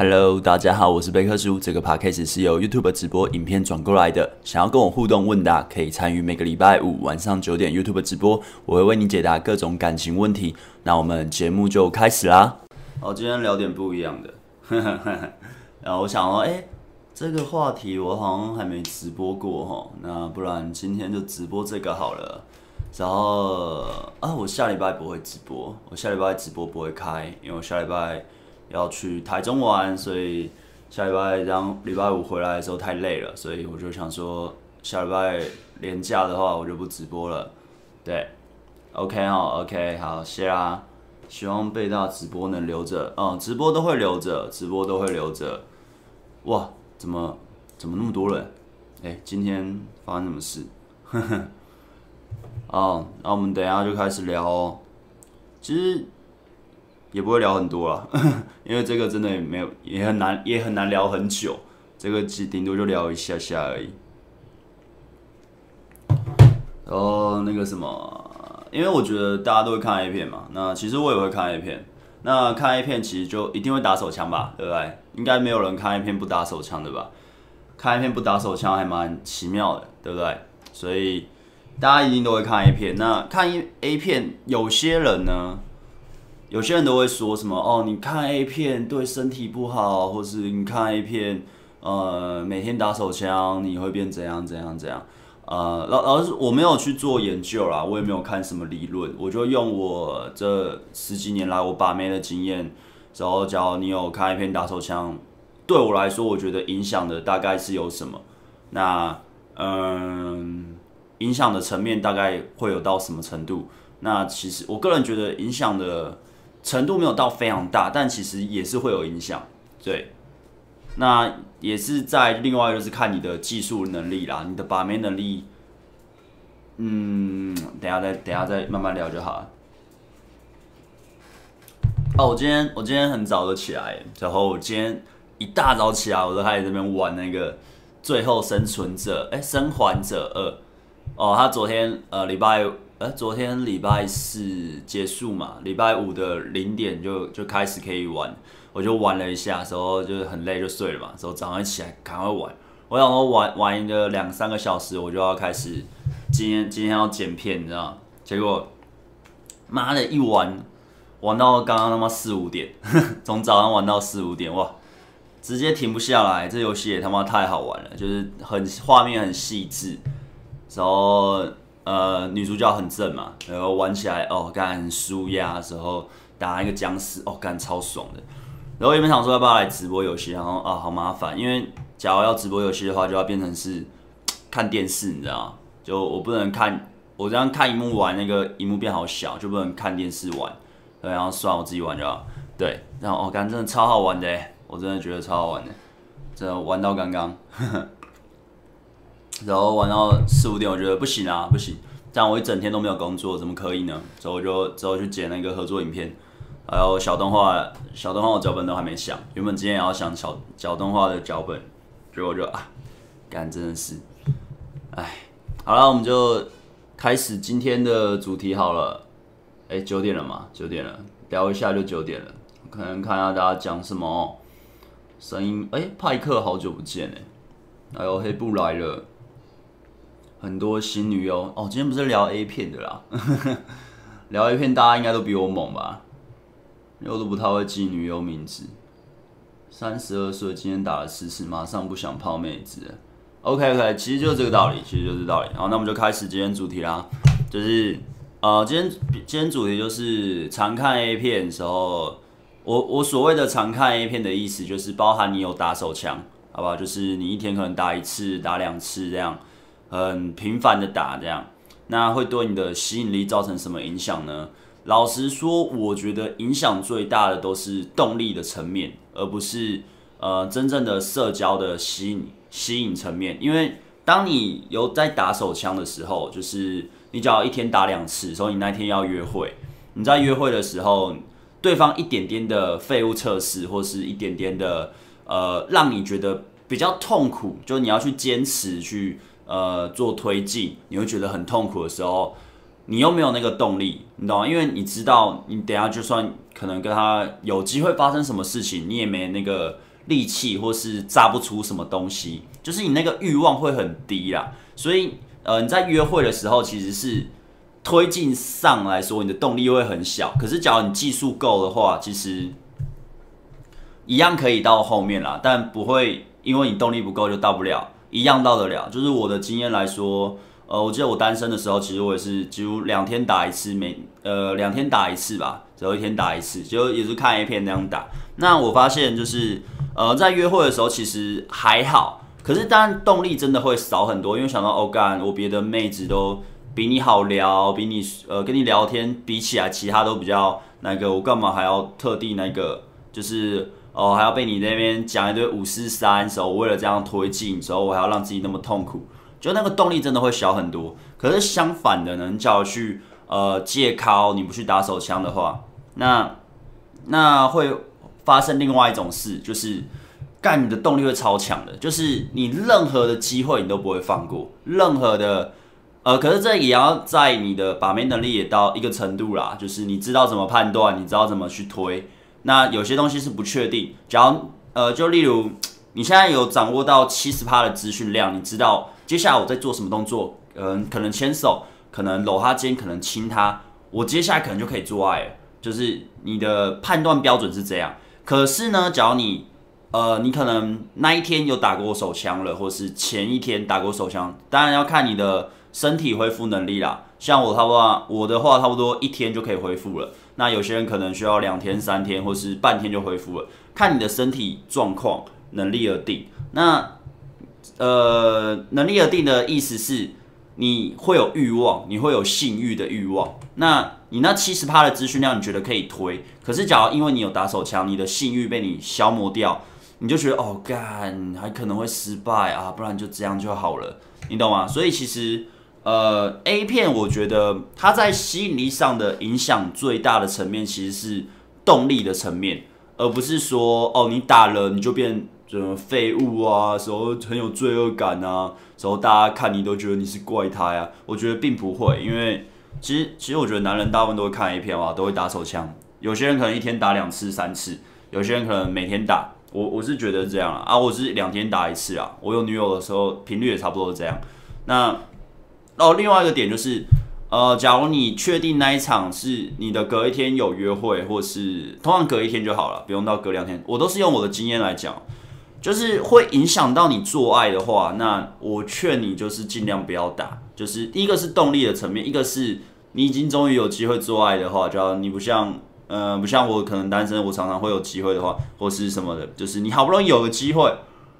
Hello，大家好，我是贝克叔。这个 podcast 是由 YouTube 直播影片转过来的。想要跟我互动问答，可以参与每个礼拜五晚上九点 YouTube 直播，我会为你解答各种感情问题。那我们节目就开始啦。好，今天聊点不一样的。然后我想说，哎，这个话题我好像还没直播过哈，那不然今天就直播这个好了。然后啊，我下礼拜不会直播，我下礼拜直播不会开，因为我下礼拜。要去台中玩，所以下礼拜当礼拜五回来的时候太累了，所以我就想说下礼拜连假的话，我就不直播了。对，OK 哦，OK 好，谢啦。希望贝大直播能留着，嗯，直播都会留着，直播都会留着。哇，怎么怎么那么多人？哎，今天发生什么事？呵呵。哦，那我们等一下就开始聊哦。其实。也不会聊很多了，因为这个真的也没有，也很难，也很难聊很久。这个只顶多就聊一下下而已。然后那个什么，因为我觉得大家都会看 A 片嘛，那其实我也会看 A 片。那看 A 片其实就一定会打手枪吧，对不对？应该没有人看 A 片不打手枪的吧？看 A 片不打手枪还蛮奇妙的，对不对？所以大家一定都会看 A 片。那看 A 片，有些人呢？有些人都会说什么哦，你看 A 片对身体不好，或是你看 A 片，呃，每天打手枪你会变怎样怎样怎样？呃，老老师我没有去做研究啦，我也没有看什么理论，我就用我这十几年来我把妹的经验，然后假如你有看 A 片打手枪，对我来说，我觉得影响的大概是有什么？那嗯，影响的层面大概会有到什么程度？那其实我个人觉得影响的。程度没有到非常大，但其实也是会有影响。对，那也是在另外就是看你的技术能力啦，你的把妹能力。嗯，等下再等下再慢慢聊就好了。哦，我今天我今天很早就起来，然后我今天一大早起来，我就开始这边玩那个《最后生存者》哎，《生还者二》。哦，他昨天呃礼拜。呃，昨天礼拜四结束嘛，礼拜五的零点就就开始可以玩，我就玩了一下，时候就是很累就睡了嘛，之后早上起来赶快玩，我想说玩玩一个两三个小时，我就要开始今天今天要剪片，你知道？结果妈的一玩玩到刚刚他妈四五点，从早上玩到四五点，哇，直接停不下来，这游戏也他妈太好玩了，就是很画面很细致，然后。呃，女主角很正嘛，然后玩起来哦，干很舒压的时候打一个僵尸哦，干超爽的。然后原本想说要不要来直播游戏，然后啊好麻烦，因为假如要直播游戏的话，就要变成是 看电视，你知道？就我不能看，我这样看荧幕玩，那个荧幕变好小，就不能看电视玩。然后算我自己玩就好。对，然后哦，干真的超好玩的，我真的觉得超好玩的，真的玩到刚刚。然后玩到四五点，我觉得不行啊，不行，这样我一整天都没有工作，怎么可以呢？之后我就之后去剪那个合作影片，还有小动画，小动画的脚本都还没想，原本今天也要想小小动画的脚本，结果就啊，干真的是，哎，好了，我们就开始今天的主题好了，哎，九点了嘛，九点了，聊一下就九点了，可能看一下大家讲什么，声音，哎，派克好久不见哎，还有黑布来了。很多新女优哦，今天不是聊 A 片的啦，聊 A 片大家应该都比我猛吧？因为我都不太会记女优名字。三十二岁，今天打了四次，马上不想泡妹子。OK OK，其实就是这个道理，其实就是这个道理。好，那我们就开始今天主题啦，就是呃，今天今天主题就是常看 A 片的时候，我我所谓的常看 A 片的意思就是包含你有打手枪，好不好？就是你一天可能打一次、打两次这样。很频繁的打这样，那会对你的吸引力造成什么影响呢？老实说，我觉得影响最大的都是动力的层面，而不是呃真正的社交的吸引吸引层面。因为当你有在打手枪的时候，就是你只要一天打两次，所以你那天要约会，你在约会的时候，对方一点点的废物测试，或是一点点的呃让你觉得比较痛苦，就你要去坚持去。呃，做推进你会觉得很痛苦的时候，你又没有那个动力，你懂吗？因为你知道，你等下就算可能跟他有机会发生什么事情，你也没那个力气，或是炸不出什么东西，就是你那个欲望会很低啦。所以，呃，你在约会的时候，其实是推进上来说，你的动力会很小。可是，假如你技术够的话，其实一样可以到后面啦，但不会因为你动力不够就到不了，一样到得了。就是我的经验来说，呃，我记得我单身的时候，其实我也是几乎两天打一次，每呃两天打一次吧，只有一天打一次，就也是看 A 片那样打。那我发现就是。呃，在约会的时候其实还好，可是当然动力真的会少很多，因为想到哦干，我别的妹子都比你好聊，比你呃跟你聊天比起来，其他都比较那个，我干嘛还要特地那个，就是哦还要被你那边讲一堆五四三，时候我为了这样推进，时候我还要让自己那么痛苦，就那个动力真的会小很多。可是相反的呢，叫去呃借靠，你不去打手枪的话，那那会。发生另外一种事，就是干你的动力会超强的，就是你任何的机会你都不会放过，任何的呃，可是这也要在你的把妹能力也到一个程度啦，就是你知道怎么判断，你知道怎么去推。那有些东西是不确定，假如呃，就例如 你现在有掌握到七十趴的资讯量，你知道接下来我在做什么动作，嗯、可能牵手，可能搂他肩，可能亲他，我接下来可能就可以做爱了，就是你的判断标准是这样。可是呢，假如你，呃，你可能那一天有打过手枪了，或是前一天打过手枪，当然要看你的身体恢复能力啦。像我差不多，我的话差不多一天就可以恢复了。那有些人可能需要两天、三天，或是半天就恢复了，看你的身体状况、能力而定。那，呃，能力而定的意思是，你会有欲望，你会有性欲的欲望。那你那七十趴的资讯量，你觉得可以推？可是，假如因为你有打手枪，你的性欲被你消磨掉，你就觉得哦干，还可能会失败啊，不然就这样就好了，你懂吗？所以其实，呃，A 片我觉得它在吸引力上的影响最大的层面，其实是动力的层面，而不是说哦你打了你就变什么废物啊，时候很有罪恶感啊，时候大家看你都觉得你是怪胎啊，我觉得并不会，因为。其实，其实我觉得男人大部分都会看 A 片啊，都会打手枪。有些人可能一天打两次、三次，有些人可能每天打。我我是觉得这样啊，啊，我是两天打一次啊。我有女友的时候频率也差不多是这样。那哦，另外一个点就是，呃，假如你确定那一场是你的隔一天有约会，或是通常隔一天就好了，不用到隔两天。我都是用我的经验来讲，就是会影响到你做爱的话，那我劝你就是尽量不要打。就是第一个是动力的层面，一个是你已经终于有机会做爱的话，就要你不像，呃，不像我可能单身，我常常会有机会的话，或是什么的，就是你好不容易有个机会，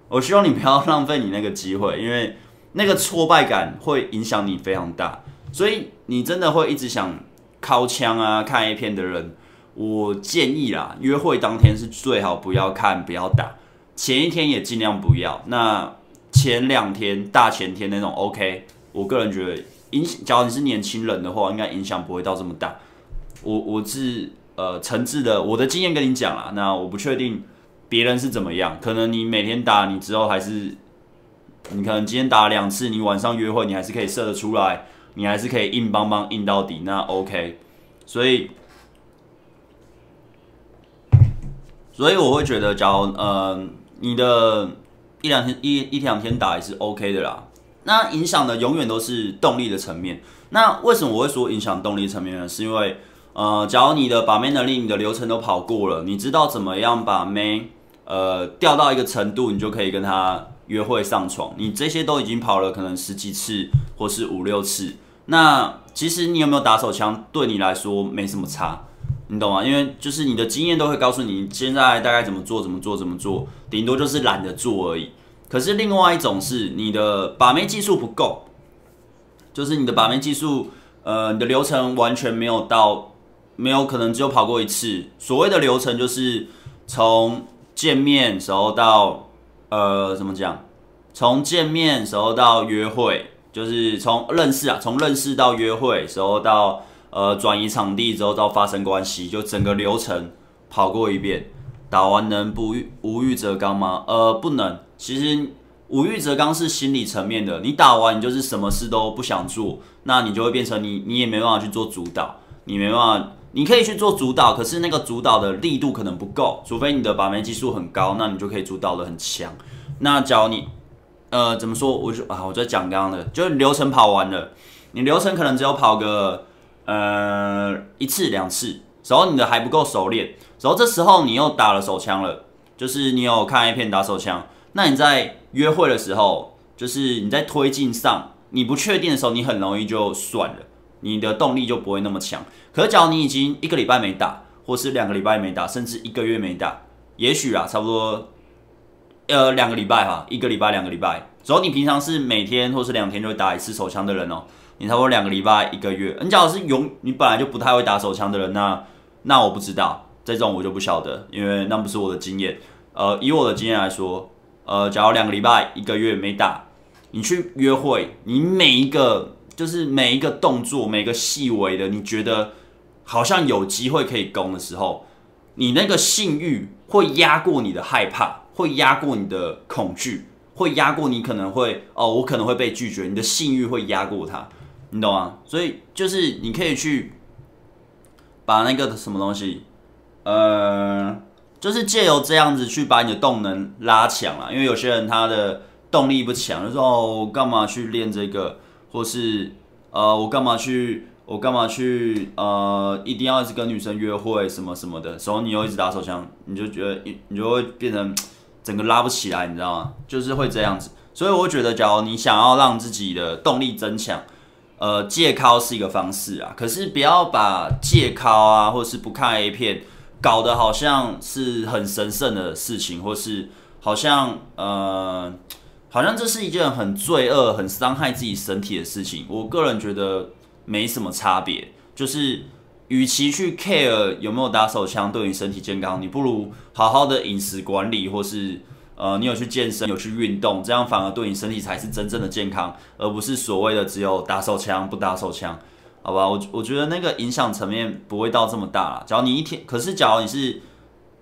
我希望你不要浪费你那个机会，因为那个挫败感会影响你非常大，所以你真的会一直想靠枪啊，看 A 片的人，我建议啦，约会当天是最好不要看，不要打，前一天也尽量不要，那前两天大前天那种 OK。我个人觉得影响，假如你是年轻人的话，应该影响不会到这么大。我我是呃诚挚的，我的经验跟你讲啦。那我不确定别人是怎么样，可能你每天打，你之后还是你可能今天打两次，你晚上约会你还是可以射得出来，你还是可以硬邦邦硬到底，那 OK。所以所以我会觉得，假如呃你的一两天一一两天打也是 OK 的啦。那影响的永远都是动力的层面。那为什么我会说影响动力层面呢？是因为，呃，假如你的把妹能力、你的流程都跑过了，你知道怎么样把妹，呃，调到一个程度，你就可以跟他约会上床。你这些都已经跑了可能十几次，或是五六次。那其实你有没有打手枪，对你来说没什么差，你懂吗？因为就是你的经验都会告诉你，现在大概怎么做，怎么做，怎么做，顶多就是懒得做而已。可是另外一种是你的把妹技术不够，就是你的把妹技术，呃，你的流程完全没有到，没有可能只有跑过一次。所谓的流程就是从见面时候到，呃，怎么讲？从见面时候到约会，就是从认识啊，从认识到约会时候到，呃，转移场地之后到发生关系，就整个流程跑过一遍。打完能不无欲则刚吗？呃，不能。其实无欲则刚是心理层面的。你打完，你就是什么事都不想做，那你就会变成你，你也没办法去做主导，你没办法，你可以去做主导，可是那个主导的力度可能不够，除非你的把妹技术很高，那你就可以主导的很强。那假如你，呃，怎么说？我就啊，我在讲刚刚的，就是流程跑完了，你流程可能只有跑个呃一次两次，然后你的还不够熟练，然后这时候你又打了手枪了，就是你有看 A 片打手枪，那你在约会的时候，就是你在推进上，你不确定的时候，你很容易就算了，你的动力就不会那么强。可是，假如你已经一个礼拜没打，或是两个礼拜没打，甚至一个月没打，也许啊，差不多，呃，两个礼拜哈，一个礼拜、两个礼拜。只要你平常是每天或是两天就会打一次手枪的人哦，你差不多两个礼拜、一个月。你假如是永，你本来就不太会打手枪的人，那那我不知道，这种我就不晓得，因为那不是我的经验。呃，以我的经验来说，呃，假如两个礼拜、一个月没打，你去约会，你每一个就是每一个动作，每个细微的，你觉得。好像有机会可以攻的时候，你那个性欲会压过你的害怕，会压过你的恐惧，会压过你可能会哦，我可能会被拒绝。你的性欲会压过它，你懂吗？所以就是你可以去把那个什么东西，呃，就是借由这样子去把你的动能拉强了。因为有些人他的动力不强，就说哦，我干嘛去练这个，或是呃，我干嘛去。我干嘛去呃，一定要一直跟女生约会什么什么的，然后你又一直打手枪，你就觉得你就会变成整个拉不起来，你知道吗？就是会这样子。所以我觉得，假如你想要让自己的动力增强，呃，戒靠是一个方式啊。可是不要把戒靠啊，或是不看 A 片，搞得好像是很神圣的事情，或是好像呃，好像这是一件很罪恶、很伤害自己身体的事情。我个人觉得。没什么差别，就是与其去 care 有没有打手枪对你身体健康，你不如好好的饮食管理，或是呃你有去健身，有去运动，这样反而对你身体才是真正的健康，而不是所谓的只有打手枪不打手枪，好吧？我我觉得那个影响层面不会到这么大啦。假如你一天，可是假如你是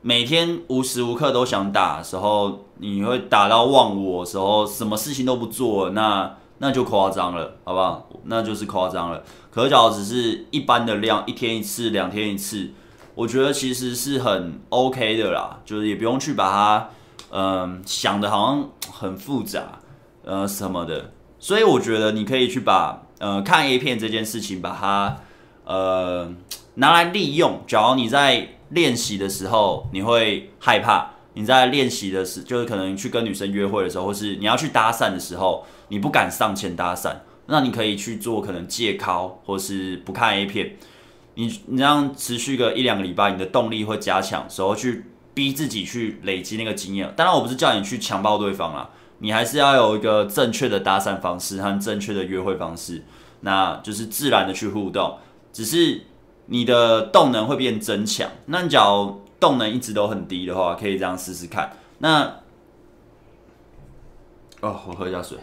每天无时无刻都想打的时候，你会打到忘我的时候，什么事情都不做，那。那就夸张了，好不好？那就是夸张了。可假如只是一般的量，一天一次，两天一次，我觉得其实是很 OK 的啦。就是也不用去把它，嗯、想的好像很复杂，呃，什么的。所以我觉得你可以去把，呃，看 A 片这件事情，把它，呃，拿来利用。假如你在练习的时候，你会害怕；你在练习的时，就是可能去跟女生约会的时候，或是你要去搭讪的时候。你不敢上前搭讪，那你可以去做可能借靠，或是不看 A 片。你你这样持续个一两个礼拜，你的动力会加强，时候去逼自己去累积那个经验。当然，我不是叫你去强暴对方啦，你还是要有一个正确的搭讪方式和正确的约会方式，那就是自然的去互动。只是你的动能会变增强。那你假如动能一直都很低的话，可以这样试试看。那哦，我喝一下水。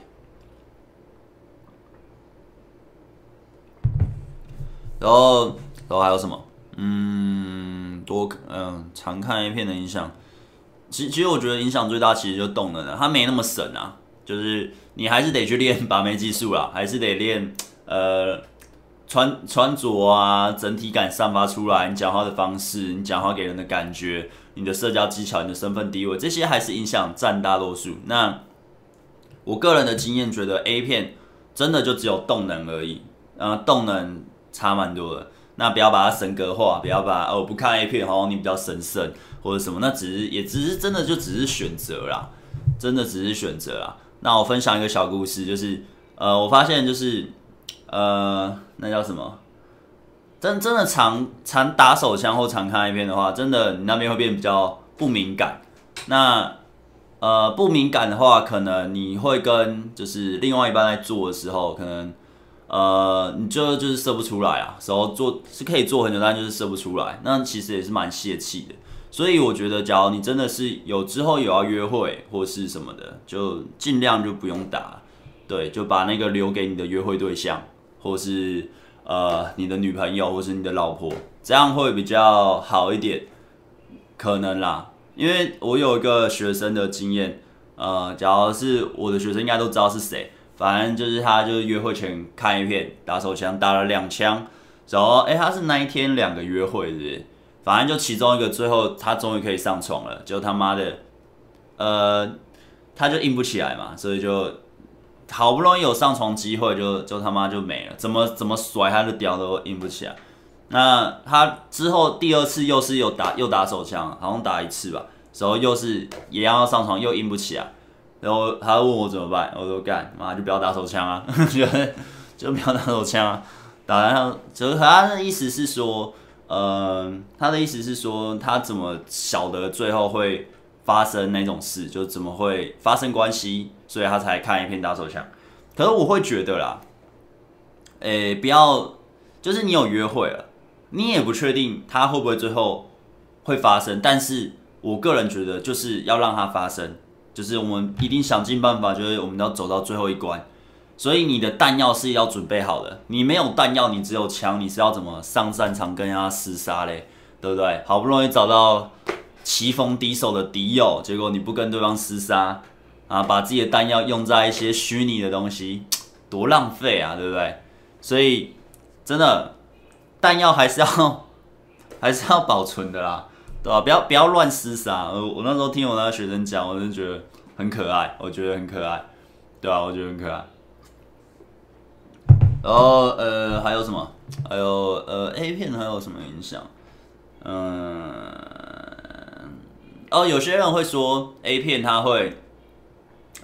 然后，然后还有什么？嗯，多嗯，常看 A 片的影响，其实其实我觉得影响最大其实就是动能了，它没那么神啊，就是你还是得去练 把妹技术啦，还是得练呃穿穿着啊，整体感散发出来，你讲话的方式，你讲话给人的感觉，你的社交技巧，你的身份地位，这些还是影响占大多数。那我个人的经验觉得 A 片真的就只有动能而已，呃，动能。差蛮多的，那不要把它神格化，不要把哦不看 A 片，好像你比较神圣或者什么，那只是也只是真的就只是选择啦，真的只是选择啦。那我分享一个小故事，就是呃我发现就是呃那叫什么，真真的常常打手枪或常看 A 片的话，真的你那边会变比较不敏感。那呃不敏感的话，可能你会跟就是另外一半在做的时候，可能。呃，你就就是射不出来啊，时候做是可以做很久，但就是射不出来，那其实也是蛮泄气的。所以我觉得，假如你真的是有之后有要约会或是什么的，就尽量就不用打，对，就把那个留给你的约会对象，或是呃你的女朋友或是你的老婆，这样会比较好一点，可能啦。因为我有一个学生的经验，呃，假如是我的学生，应该都知道是谁。反正就是他，就是约会前看一片，打手枪打了两枪，然后哎，他是那一天两个约会，是不是？反正就其中一个，最后他终于可以上床了，就他妈的，呃，他就硬不起来嘛，所以就好不容易有上床机会就，就他妈就没了，怎么怎么甩他的屌都硬不起来。那他之后第二次又是有打又打手枪，好像打一次吧，然后又是也要上床又硬不起来，然后他问我怎么办，我说干妈就不要打手枪啊，就 就不要打手枪啊，打完后就是他的意思是说。呃，他的意思是说，他怎么晓得最后会发生那种事，就怎么会发生关系，所以他才看一片打手枪。可是我会觉得啦，诶、不要，就是你有约会了，你也不确定他会不会最后会发生，但是我个人觉得就是要让它发生，就是我们一定想尽办法，就是我们要走到最后一关。所以你的弹药是要准备好的，你没有弹药，你只有枪，你是要怎么上战场跟人家厮杀嘞？对不对？好不容易找到棋逢敌手的敌友，结果你不跟对方厮杀啊，把自己的弹药用在一些虚拟的东西，多浪费啊，对不对？所以真的弹药还是要 还是要保存的啦，对吧？不要不要乱厮杀。我我那时候听我那个学生讲，我就觉得很可爱，我觉得很可爱，对吧？我觉得很可爱。然后呃还有什么？还有呃 A 片还有什么影响？嗯，哦，有些人会说 A 片它会，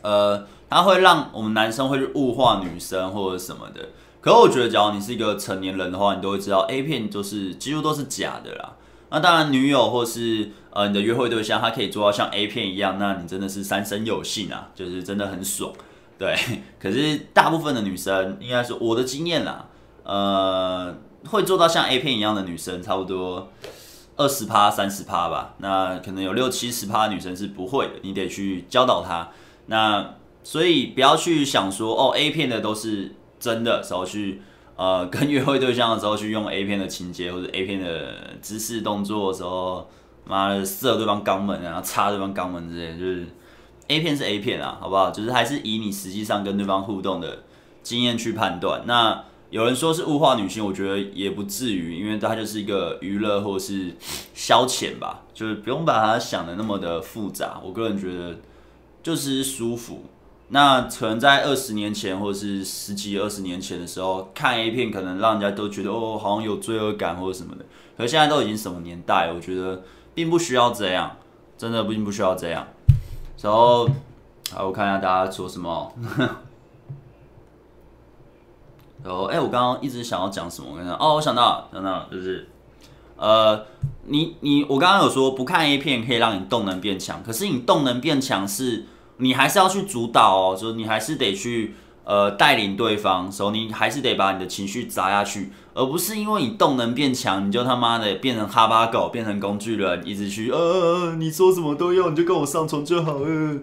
呃，它会让我们男生会去物化女生或者什么的。可我觉得，只要你是一个成年人的话，你都会知道 A 片就是几乎都是假的啦。那当然，女友或是呃你的约会对象，他可以做到像 A 片一样，那你真的是三生有幸啊，就是真的很爽。对，可是大部分的女生，应该是我的经验啦，呃，会做到像 A 片一样的女生，差不多二十趴、三十趴吧。那可能有六七十趴女生是不会的，你得去教导她。那所以不要去想说，哦，A 片的都是真的，时候去呃 跟约会对象的时候去用 A 片的情节或者 A 片的姿势动作的时候，妈的射对方肛门，然后插对方肛门之类，就是。A 片是 A 片啊，好不好？就是还是以你实际上跟对方互动的经验去判断。那有人说是物化女性，我觉得也不至于，因为它就是一个娱乐或是消遣吧，就是不用把它想的那么的复杂。我个人觉得就是舒服。那可能在二十年前或是十几二十年前的时候看 A 片，可能让人家都觉得哦，好像有罪恶感或者什么的。可现在都已经什么年代，我觉得并不需要这样，真的并不需要这样。然后，好，我看一下大家说什么。然后，哎，我刚刚一直想要讲什么？我跟你讲，哦，我想到，想到就是，呃，你你，我刚刚有说不看 A 片可以让你动能变强，可是你动能变强是，你还是要去主导哦，就是你还是得去。呃，带领对方，所以你还是得把你的情绪砸下去，而不是因为你动能变强，你就他妈的变成哈巴狗，变成工具人，一直去呃，你说什么都要，你就跟我上床就好了，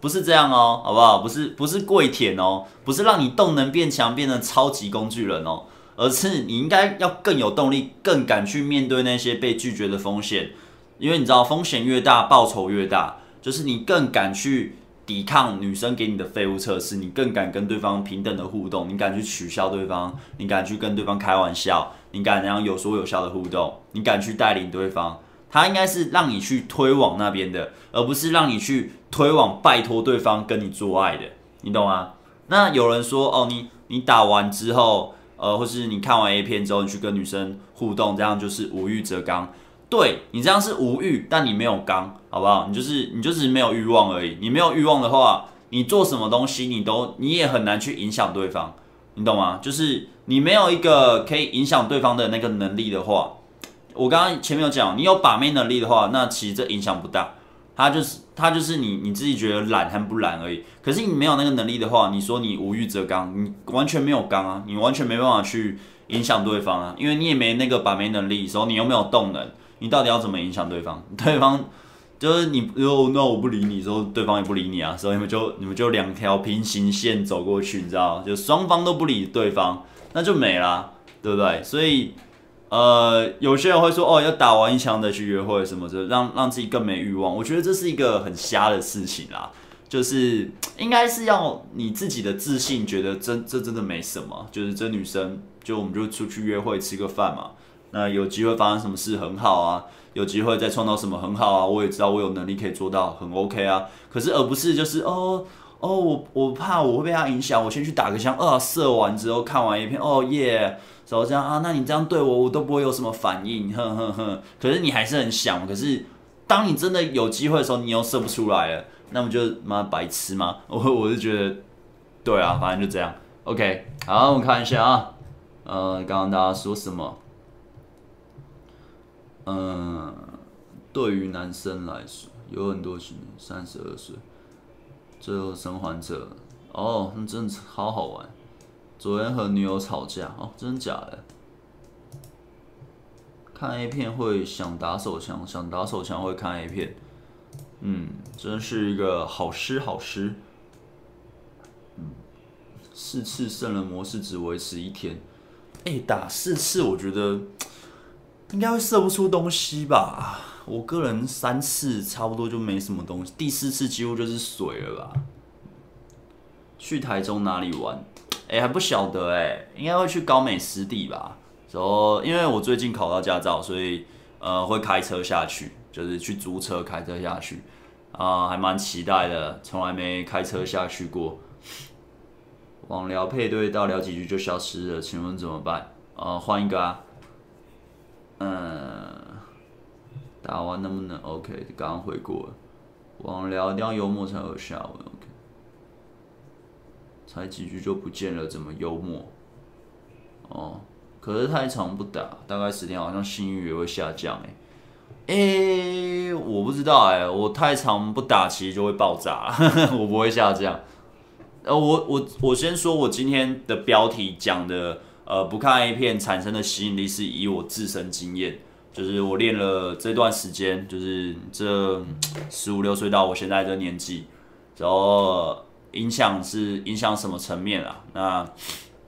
不是这样哦，好不好？不是不是跪舔哦，不是让你动能变强，变成超级工具人哦，而是你应该要更有动力，更敢去面对那些被拒绝的风险，因为你知道风险越大，报酬越大，就是你更敢去。抵抗女生给你的废物测试，你更敢跟对方平等的互动，你敢去取笑对方，你敢去跟对方开玩笑，你敢那样有说有笑的互动，你敢去带领对方，他应该是让你去推往那边的，而不是让你去推往拜托对方跟你做爱的，你懂吗？那有人说哦，你你打完之后，呃，或是你看完 A 片之后，你去跟女生互动，这样就是无欲则刚。对，你这样是无欲，但你没有刚，好不好？你就是你就是没有欲望而已。你没有欲望的话，你做什么东西你都你也很难去影响对方，你懂吗？就是你没有一个可以影响对方的那个能力的话，我刚刚前面有讲，你有把妹能力的话，那其实这影响不大。他就是他就是你你自己觉得懒还不懒而已。可是你没有那个能力的话，你说你无欲则刚，你完全没有刚啊，你完全没办法去影响对方啊，因为你也没那个把妹能力，所以你又没有动能。你到底要怎么影响对方？对方就是你，如果，那我不理你，之后对方也不理你啊，所以你们就你们就两条平行线走过去，你知道？就双方都不理对方，那就没啦，对不对？所以，呃，有些人会说，哦，要打完一枪再去约会什么的，让让自己更没欲望。我觉得这是一个很瞎的事情啦，就是应该是要你自己的自信，觉得真这真的没什么，就是这女生。就我们就出去约会吃个饭嘛。那有机会发生什么事很好啊，有机会再创造什么很好啊。我也知道我有能力可以做到，很 OK 啊。可是而不是就是哦哦，我我怕我会被他影响，我先去打个枪，啊，射完之后看完一片，哦耶，然后这样啊，那你这样对我，我都不会有什么反应，哼哼哼。可是你还是很想，可是当你真的有机会的时候，你又射不出来了，那么就妈白痴吗？我我是觉得，对啊，反正就这样。OK，好，我们看一下啊，呃，刚刚大家说什么？嗯，对于男生来说，有很多是三十二岁，最后生还者哦，那真的好好玩。昨天和女友吵架哦，真的假的？看 A 片会想打手枪，想打手枪会看 A 片，嗯，真是一个好诗好诗。四次圣人模式只维持一天，哎、打四次我觉得。应该会射不出东西吧？我个人三次差不多就没什么东西，第四次几乎就是水了吧？去台中哪里玩？哎、还不晓得哎、应该会去高美湿地吧？然后因为我最近考到驾照，所以呃会开车下去，就是去租车开车下去啊、还蛮期待的，从来没开车下去过。网聊配对到聊几句就消失了，请问怎么办？呃，换一个啊。嗯，打完能不能 OK？刚刚回过了，网聊一定要幽默才有效。才几句就不见了，怎么幽默？哦，可是太长不打，大概十天好像性欲也会下降哎。哎，我不知道哎，我太长不打其实就会爆炸，我不会下降。呃，我我我先说，我今天的标题讲的。呃，不看 A 片产生的吸引力是以我自身经验，就是我练了这段时间，就是这十五六岁到我现在这年纪，然后影响是影响什么层面啊？那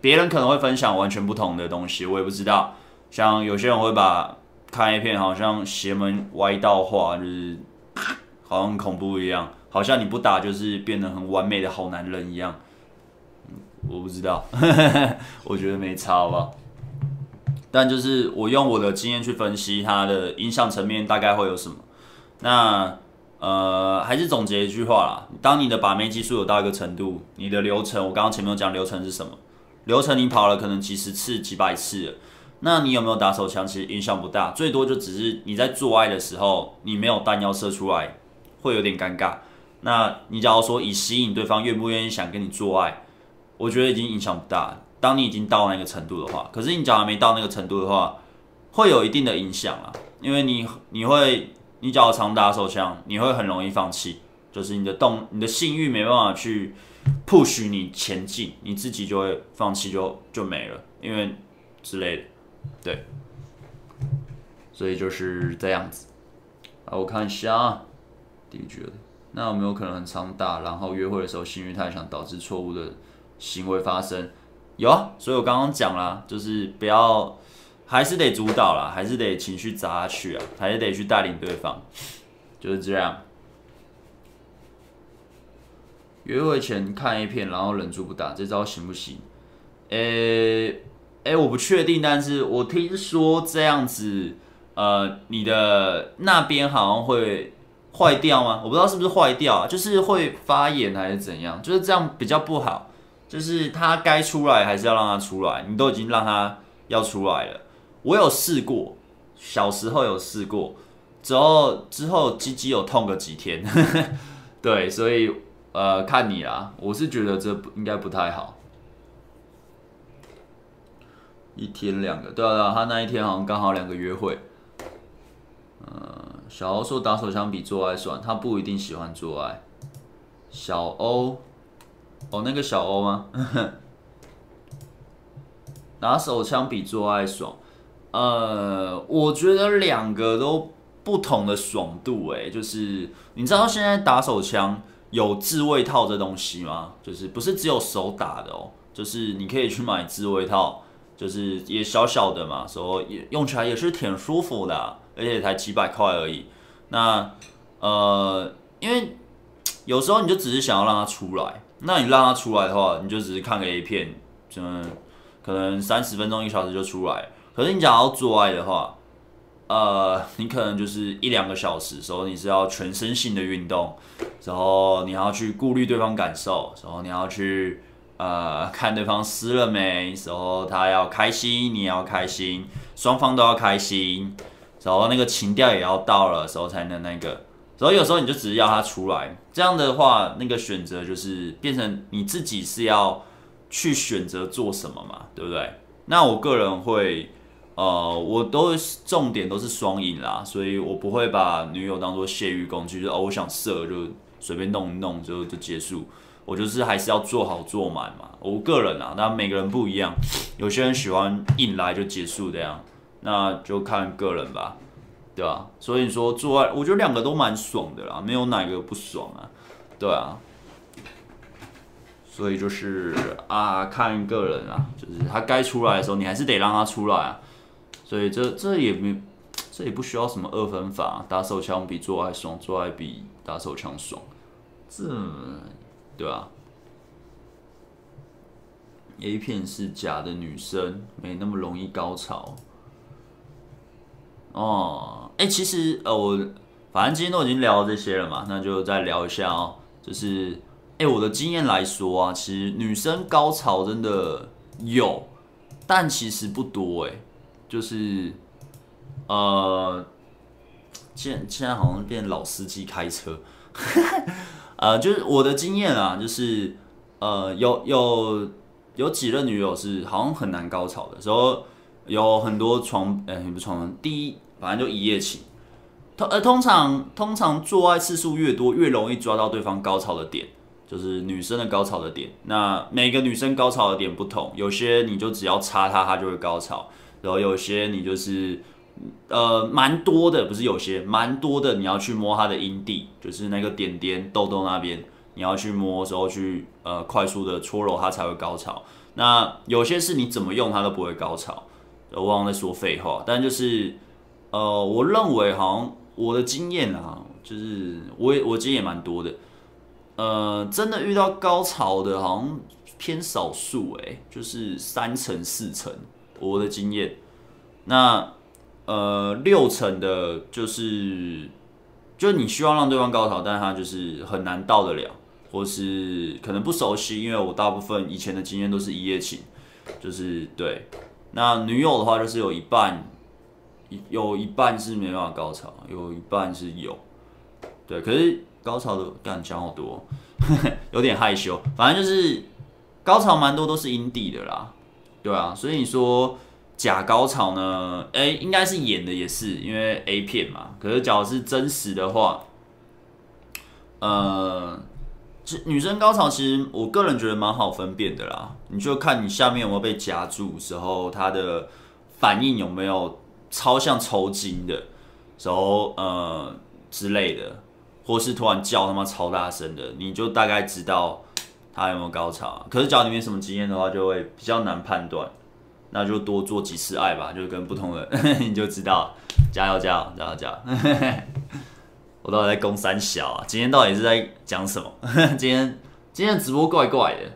别人可能会分享完全不同的东西，我也不知道。像有些人会把看 A 片好像邪门歪道化，就是好像很恐怖一样，好像你不打就是变得很完美的好男人一样。我不知道，我觉得没差，好不好？但就是我用我的经验去分析它的影响层面大概会有什么。那呃，还是总结一句话啦：当你的把妹技术有到一个程度，你的流程，我刚刚前面有讲流程是什么？流程你跑了可能几十次、几百次，那你有没有打手枪？其实影响不大，最多就只是你在做爱的时候，你没有弹药射出来，会有点尴尬。那你假如说以吸引对方愿不愿意想跟你做爱。我觉得已经影响不大。当你已经到那个程度的话，可是你假如没到那个程度的话，会有一定的影响啊。因为你你会，你只要常打手枪，你会很容易放弃，就是你的动，你的性欲没办法去 push 你前进，你自己就会放弃，就就没了，因为之类的，对。所以就是这样子。啊，我看一下啊，的确，那有没有可能很常打，然后约会的时候性欲太强，导致错误的？行为发生有啊，所以我刚刚讲了，就是不要，还是得主导啦，还是得情绪砸下去啊，还是得去带领对方，就是这样。约会前看 A 片，然后忍住不打，这招行不行？诶、诶、我不确定，但是我听说这样子，呃，你的那边好像会坏掉吗？我不知道是不是坏掉啊，就是会发炎还是怎样，就是这样比较不好。就是他该出来还是要让他出来，你都已经让他要出来了。我有试过，小时候有试过，之后之后鸡鸡有痛个几天，对，所以呃看你啦，我是觉得这不应该不太好。一天两个，对啊对啊，他那一天好像刚好两个约会。呃，小欧说打手枪比做爱爽，他不一定喜欢做爱。小欧。哦，那个小欧吗？拿手枪比做爱爽，呃，我觉得两个都不同的爽度，哎，就是你知道现在打手枪有自慰套这东西吗？就是不是只有手打的哦，就是你可以去买自慰套，就是也小小的嘛，所以也用起来也是挺舒服的，而且才几百块而已。那呃，因为有时候你就只是想要让它出来。那你让它出来的话，你就只是看个 A 片，就可能三十分钟一小时就出来。可是你讲要做爱的话，呃，你可能就是一两个小时，时候你是要全身性的运动，然后你要去顾虑对方感受，然后你要去呃看对方湿了没，时候他要开心，你也要开心，双方都要开心，然后那个情调也要到了时候才能那个。所以有时候你就只是要他出来，这样的话，那个选择就是变成你自己是要去选择做什么嘛，对不对？那我个人会，呃，我都重点都是双赢啦，所以我不会把女友当做泄欲工具，就哦，我想射就随便弄一弄就就结束。我就是还是要做好做满嘛。我个人啊，那每个人不一样，有些人喜欢硬来就结束这样，那就看个人吧。对啊，所以说做爱，我觉得两个都蛮爽的啦，没有哪个不爽啊。对啊，所以就是啊，看个人啊，就是他该出来的时候，你还是得让他出来啊。所以这这也没，这也不需要什么二分法，打手枪比做爱爽，做爱比打手枪爽，这对啊。A 片是假的，女生没那么容易高潮。哦，哎、其实呃，我反正今天都已经聊这些了嘛，那就再聊一下哦。就是，哎、我的经验来说啊，其实女生高潮真的有，但其实不多哎。就是，呃，现现在好像变老司机开车，呃，就是我的经验啊，就是呃，有有有几任女友是好像很难高潮的时候。有很多床，呃、欸，不床，第一，反正就一夜情。通呃，通常通常做爱次数越多，越容易抓到对方高潮的点，就是女生的高潮的点。那每个女生高潮的点不同，有些你就只要插她，她就会高潮。然后有些你就是，呃，蛮多的，不是有些，蛮多的，你要去摸它的阴蒂，就是那个点点痘痘那边，你要去摸的时候去，呃，快速的搓揉它才会高潮。那有些是你怎么用它都不会高潮。我忘了在说废话，但就是，呃，我认为好像我的经验啊，就是我也我经验也蛮多的，呃，真的遇到高潮的，好像偏少数诶，就是三成四成，我的经验，那呃六成的，就是就你希望让对方高潮，但是他就是很难到得了，或是可能不熟悉，因为我大部分以前的经验都是一夜情，就是对。那女友的话，就是有一半，有一半是没办法高潮，有一半是有，对。可是高潮的干讲好多，有点害羞。反正就是高潮蛮多都是阴蒂的啦，对啊。所以你说假高潮呢？哎、欸，应该是演的，也是因为 A 片嘛。可是假如是真实的话，呃。女生高潮其实我个人觉得蛮好分辨的啦，你就看你下面有没有被夹住时候，她的反应有没有超像抽筋的时候，呃之类的，或是突然叫他妈超大声的，你就大概知道他有没有高潮。可是假如你没什么经验的话，就会比较难判断，那就多做几次爱吧，就跟不同的 你就知道，加油加油加油加油！我到底在攻三小啊？今天到底是在讲什么？今天今天直播怪怪的。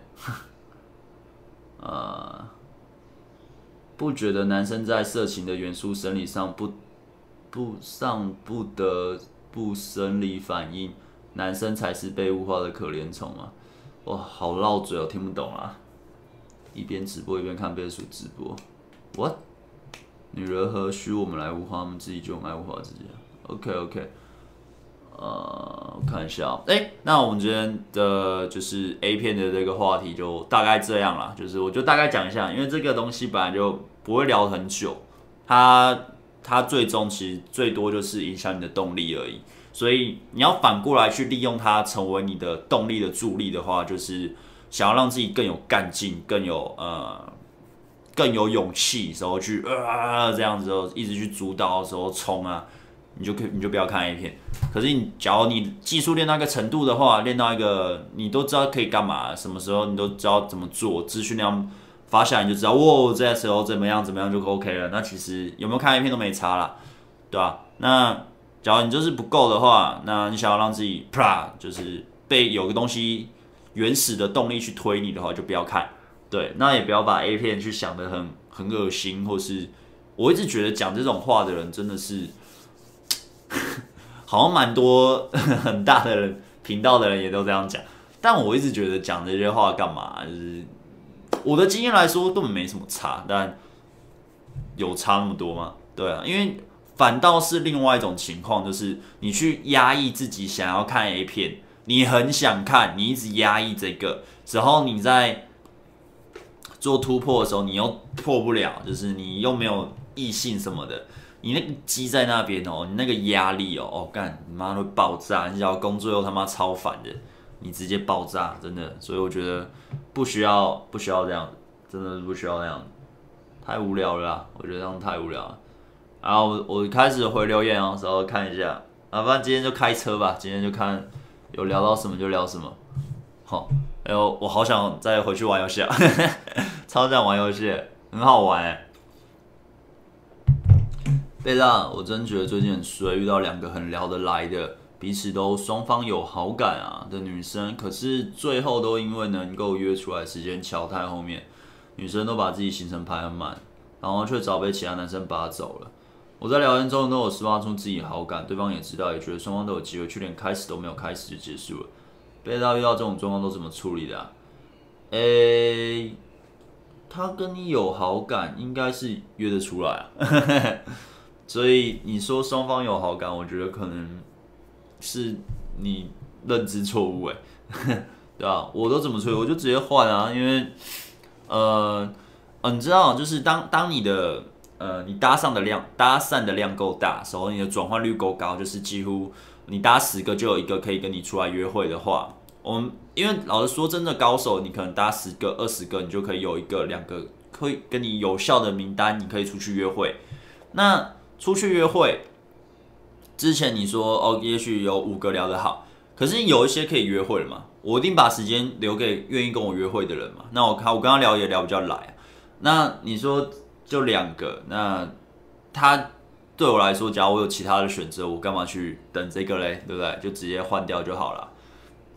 呃，不觉得男生在色情的元素生理上不不上不得不生理反应，男生才是被物化的可怜虫吗？哇，好绕嘴，哦听不懂啊！一边直播一边看倍数直播，What？女人何须我们来物化，我们自己就爱物化自己。OK OK。呃，我看一下，哎、欸，那我们今天的就是 A 片的这个话题就大概这样啦，就是我就大概讲一下，因为这个东西本来就不会聊很久，它它最终其实最多就是影响你的动力而已，所以你要反过来去利用它成为你的动力的助力的话，就是想要让自己更有干劲，更有呃更有勇气，时候去啊这样子哦，一直去主导的时候冲啊。你就可以，你就不要看 A 片。可是你，假如你技术练到一个程度的话，练到一个你都知道可以干嘛，什么时候你都知道怎么做，资讯量发下来你就知道，哇，这时候怎么样怎么样就 OK 了。那其实有没有看 A 片都没差啦，对吧？那假如你就是不够的话，那你想要让自己啪，就是被有个东西原始的动力去推你的话，就不要看，对，那也不要把 A 片去想得很很恶心，或是我一直觉得讲这种话的人真的是，好像蛮多很大的人频道的人也都这样讲，但我一直觉得讲这些话干嘛？就是我的经验来说根本没什么差，但有差那么多吗？对啊，因为反倒是另外一种情况，就是你去压抑自己想要看 A 片，你很想看，你一直压抑这个，然后你在做突破的时候，你又破不了，就是你又没有异性什么的，你那个积在那边哦，你那个压力哦，哦干，你妈会爆炸，你只要工作又他妈超烦的，你直接爆炸，真的，所以我觉得不需要，不需要这样，真的不需要这样。太无聊了，我觉得这样太无聊了。然后我我开始回留言哦，稍微看一下。啊，不然今天就开车吧，今天就看有聊到什么就聊什么。好，哎呦，我好想再回去玩游戏啊，超想玩游戏，很好玩哎。贝拉，我真觉得最近很衰，遇到两个很聊得来的，彼此都双方有好感啊的女生，可是最后都因为能够约出来时间乔太后面。女生都把自己行程排很满，然后却早被其他男生拔走了。我在聊天中都有释放出自己好感，对方也知道，也觉得双方都有机会，却连开始都没有开始就结束了。贝大遇到这种状况都怎么处理的啊？诶、他跟你有好感，应该是约得出来啊。所以你说双方有好感，我觉得可能是你认知错误诶，对吧？我都怎么处理，我就直接换啊，因为。呃，嗯，你知道，就是当当你的呃，你搭上的量搭讪的量够大时候，你的转换率够高，就是几乎你搭十个就有一个可以跟你出来约会的话，我们因为老实说，真的高手，你可能搭十个、二十个，你就可以有一个、两个可以跟你有效的名单，你可以出去约会。那出去约会之前，你说哦，也许有五个聊得好，可是有一些可以约会了嘛？我一定把时间留给愿意跟我约会的人嘛。那我看我跟他聊也聊比较来。那你说就两个，那他对我来说，假如我有其他的选择，我干嘛去等这个嘞？对不对？就直接换掉就好了。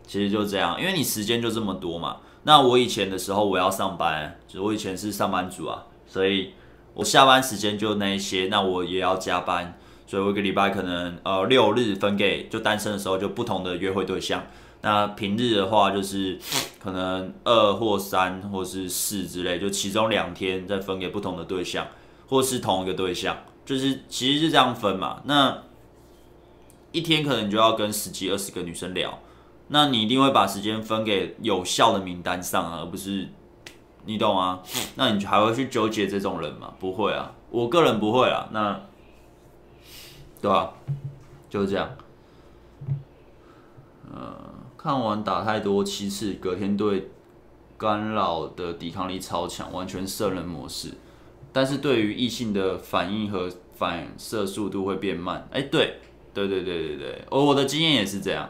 其实就这样，因为你时间就这么多嘛。那我以前的时候我要上班，就我以前是上班族啊，所以我下班时间就那一些，那我也要加班，所以我一个礼拜可能呃六日分给就单身的时候就不同的约会对象。那平日的话，就是可能二或三或是四之类，就其中两天再分给不同的对象，或是同一个对象，就是其实是这样分嘛。那一天可能就要跟十几二十个女生聊，那你一定会把时间分给有效的名单上啊，而不是你懂啊？那你还会去纠结这种人吗？不会啊，我个人不会啊。那对吧？就是这样，嗯。看完打太多七次，隔天对干扰的抵抗力超强，完全射人模式。但是对于异性的反应和反射速度会变慢。哎、对，对对对对对，我我的经验也是这样，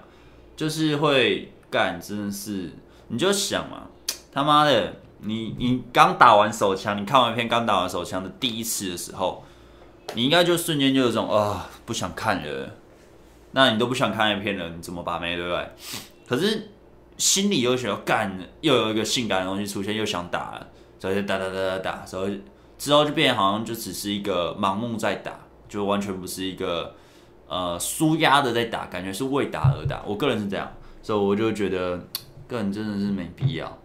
就是会干，真的是，你就想嘛，他妈的，你你刚打完手枪，你看完片刚打完手枪的第一次的时候，你应该就瞬间就有种啊、不想看了。那你都不想看 A 片了，你怎么把妹，对不对？可是心里又想要干，又有一个性感的东西出现，又想打，所以就打打打打打，所以之后就变好像就只是一个盲目在打，就完全不是一个呃纾压的在打，感觉是为打而打。我个人是这样，所以我就觉得个人真的是没必要，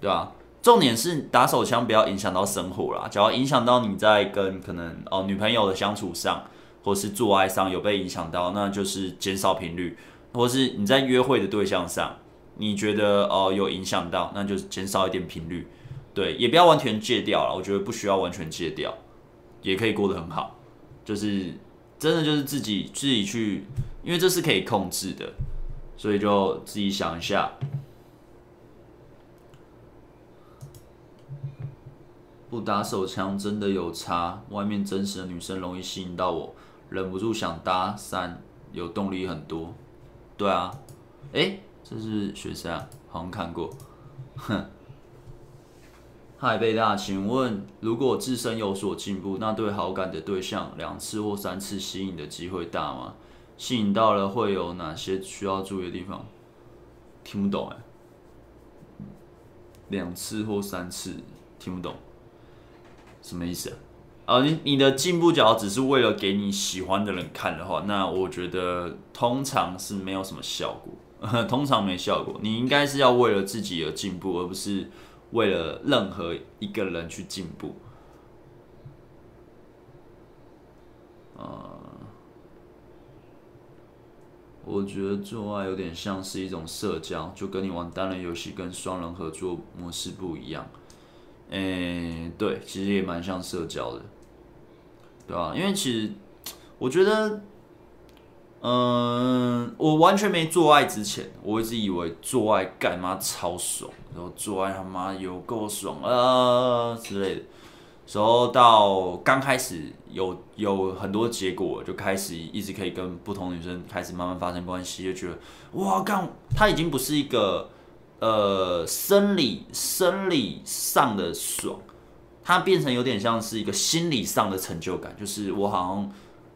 对吧？重点是打手枪不要影响到生活啦，只要影响到你在跟可能哦女朋友的相处上，或是做爱上有被影响到，那就是减少频率。或是你在约会的对象上，你觉得哦、呃、有影响到，那就减少一点频率，对，也不要完全戒掉了。我觉得不需要完全戒掉，也可以过得很好。就是真的就是自己自己去，因为这是可以控制的，所以就自己想一下。不打手枪真的有差，外面真实的女生容易吸引到我，忍不住想搭讪，有动力很多。对啊，哎，这是学生啊，好像看过。哼，嗨，贝大，请问，如果自身有所进步，那对好感的对象两次或三次吸引的机会大吗？吸引到了会有哪些需要注意的地方？听不懂哎。两次或三次，听不懂，什么意思？啊，你你的进步，只要只是为了给你喜欢的人看的话，那我觉得通常是没有什么效果，通常没效果。你应该是要为了自己而进步，而不是为了任何一个人去进步。啊。我觉得做爱有点像是一种社交，就跟你玩单人游戏跟双人合作模式不一样。诶，对，其实也蛮像社交的，对吧？因为其实我觉得，嗯，我完全没做爱之前，我一直以为做爱干嘛超爽，然后做爱他妈有够爽啊之类的。时候到刚开始有有很多结果，就开始一直可以跟不同女生开始慢慢发生关系，就觉得哇，干，他已经不是一个呃生理生理上的爽，它变成有点像是一个心理上的成就感，就是我好像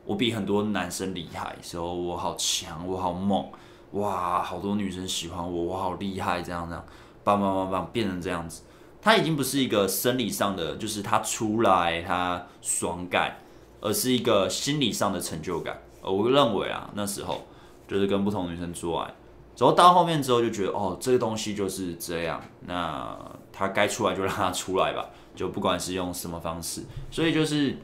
我比很多男生厉害，时候我好强，我好猛，哇，好多女生喜欢我，我好厉害，这样这样，棒棒棒棒，变成这样子。它已经不是一个生理上的，就是他出来他爽感，而是一个心理上的成就感。我认为啊，那时候就是跟不同女生做爱，然后到后面之后就觉得，哦，这个东西就是这样，那他该出来就让他出来吧，就不管是用什么方式。所以就是，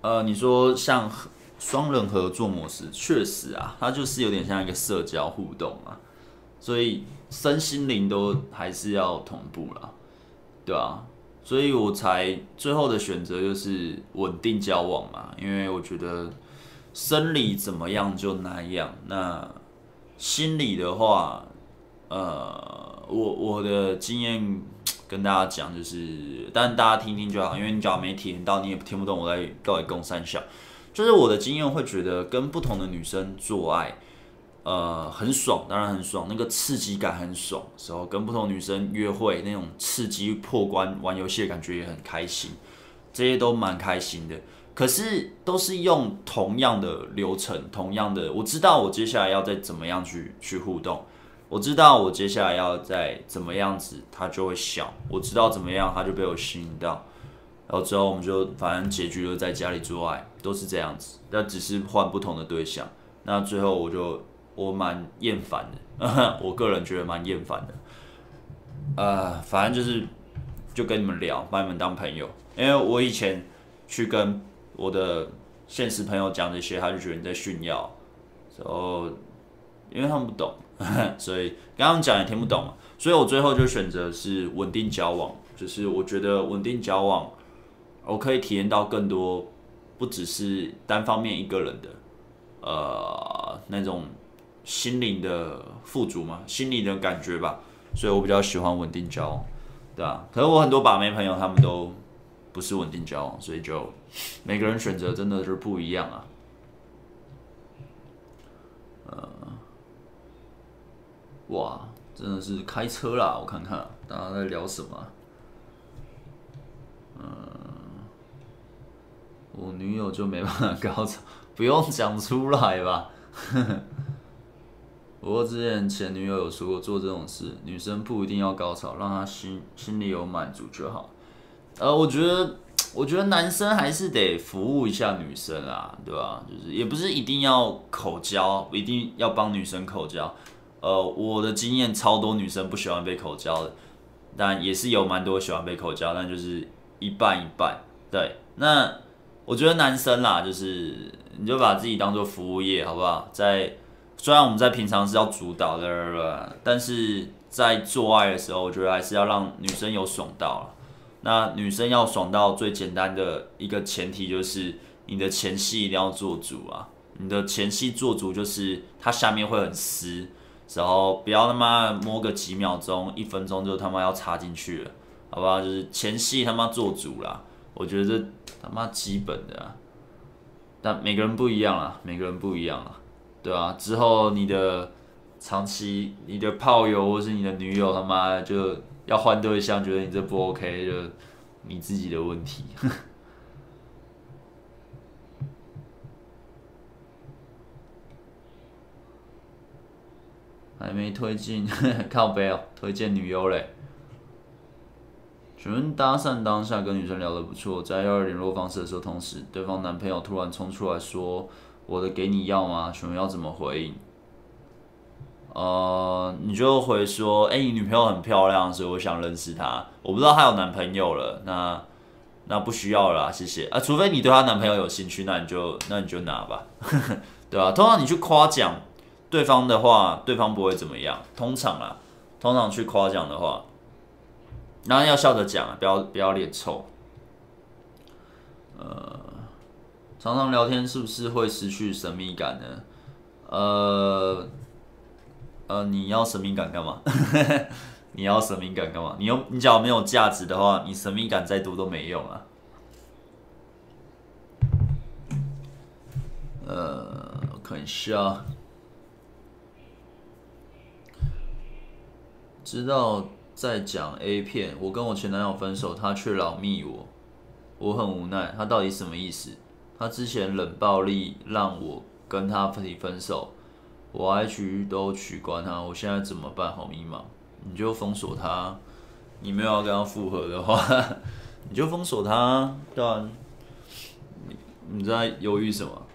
呃，你说像双人合作模式，确实啊，它就是有点像一个社交互动啊，所以。身心灵都还是要同步啦，对啊，所以我才最后的选择就是稳定交往嘛，因为我觉得生理怎么样就那样，那心理的话，呃，我我的经验跟大家讲就是，但大家听听就好，因为你只要没体验到，你也听不懂我在到底供三小，就是我的经验会觉得跟不同的女生做爱。呃，很爽，当然很爽，那个刺激感很爽。时候跟不同女生约会，那种刺激破关玩游戏的感觉也很开心，这些都蛮开心的。可是都是用同样的流程，同样的，我知道我接下来要再怎么样去去互动，我知道我接下来要再怎么样子，他就会笑，我知道怎么样，他就被我吸引到，然后之后我们就反正结局就在家里做爱，都是这样子，但只是换不同的对象。那最后我就。我蛮厌烦的，我个人觉得蛮厌烦的。呃，反正就是就跟你们聊，把你们当朋友。因为我以前去跟我的现实朋友讲这些，他就觉得你在炫耀。然后因为他们不懂，所以刚刚讲也听不懂嘛。所以我最后就选择是稳定交往，就是我觉得稳定交往，我可以体验到更多，不只是单方面一个人的，呃，那种。心灵的富足嘛，心灵的感觉吧，所以我比较喜欢稳定交往，对啊，可是我很多把妹朋友他们都不是稳定交往，所以就每个人选择真的是不一样啊。哇，真的是开车啦，我看看大家在聊什么。嗯，我女友就没办法高潮，不用讲出来吧。不过之前前女友有说过，做这种事，女生不一定要高潮，让她心心里有满足就好。呃，我觉得，我觉得男生还是得服务一下女生啊，对吧？就是也不是一定要口交，一定要帮女生口交。呃，我的经验超多女生不喜欢被口交的，但也是有蛮多喜欢被口交，但就是一半一半。对，那我觉得男生啦，就是你就把自己当做服务业，好不好？在虽然我们在平常是要主导的，但是在做爱的时候，我觉得还是要让女生有爽到。那女生要爽到最简单的一个前提就是你的前戏一定要做足啊！你的前戏做足，就是它下面会很湿，然后不要他妈摸个几秒钟、一分钟就他妈要插进去了，好不好？就是前戏他妈做主啦，我觉得这他妈基本的。但每个人不一样啊，每个人不一样啊。对啊，之后你的长期你的炮友或是你的女友他妈就要换对象，觉得你这不 OK，就你自己的问题。还没推进，靠北哦，推荐女优嘞。请问搭讪当下跟女生聊得不错，在要联络方式的时候，同时对方男朋友突然冲出来说：“我的给你要吗？”请问要怎么回应？呃，你就回说：“哎、你女朋友很漂亮，所以我想认识她。我不知道她有男朋友了，那那不需要了啦，谢谢啊。除非你对她男朋友有兴趣，那你就那你就拿吧，对吧、啊？通常你去夸奖对方的话，对方不会怎么样。通常啊，通常去夸奖的话。”然要笑着讲，不要不要脸臭。呃，常常聊天是不是会失去神秘感呢？呃，呃，你要神秘感干嘛？你要神秘感干嘛？你有你假如没有价值的话，你神秘感再多都没用啊。呃，我看一下，知道。在讲 A 片，我跟我前男友分手，他却老密我，我很无奈。他到底什么意思？他之前冷暴力让我跟他提分手，我 IG 都取关他，我现在怎么办？好迷茫。你就封锁他，你没有要跟他复合的话，你就封锁他。当然，你你在犹豫什么？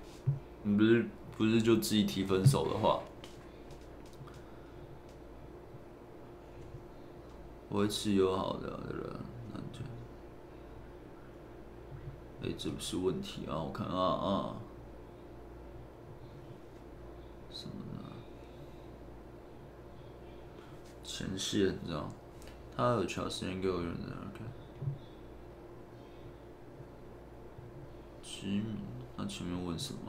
你不是不是就自己提分手的话？维持友好的人，那就，哎，这不是问题啊！我看啊啊，什么呢？前线，你知道？他有长时间给我用的，OK。吉米，那前面问什么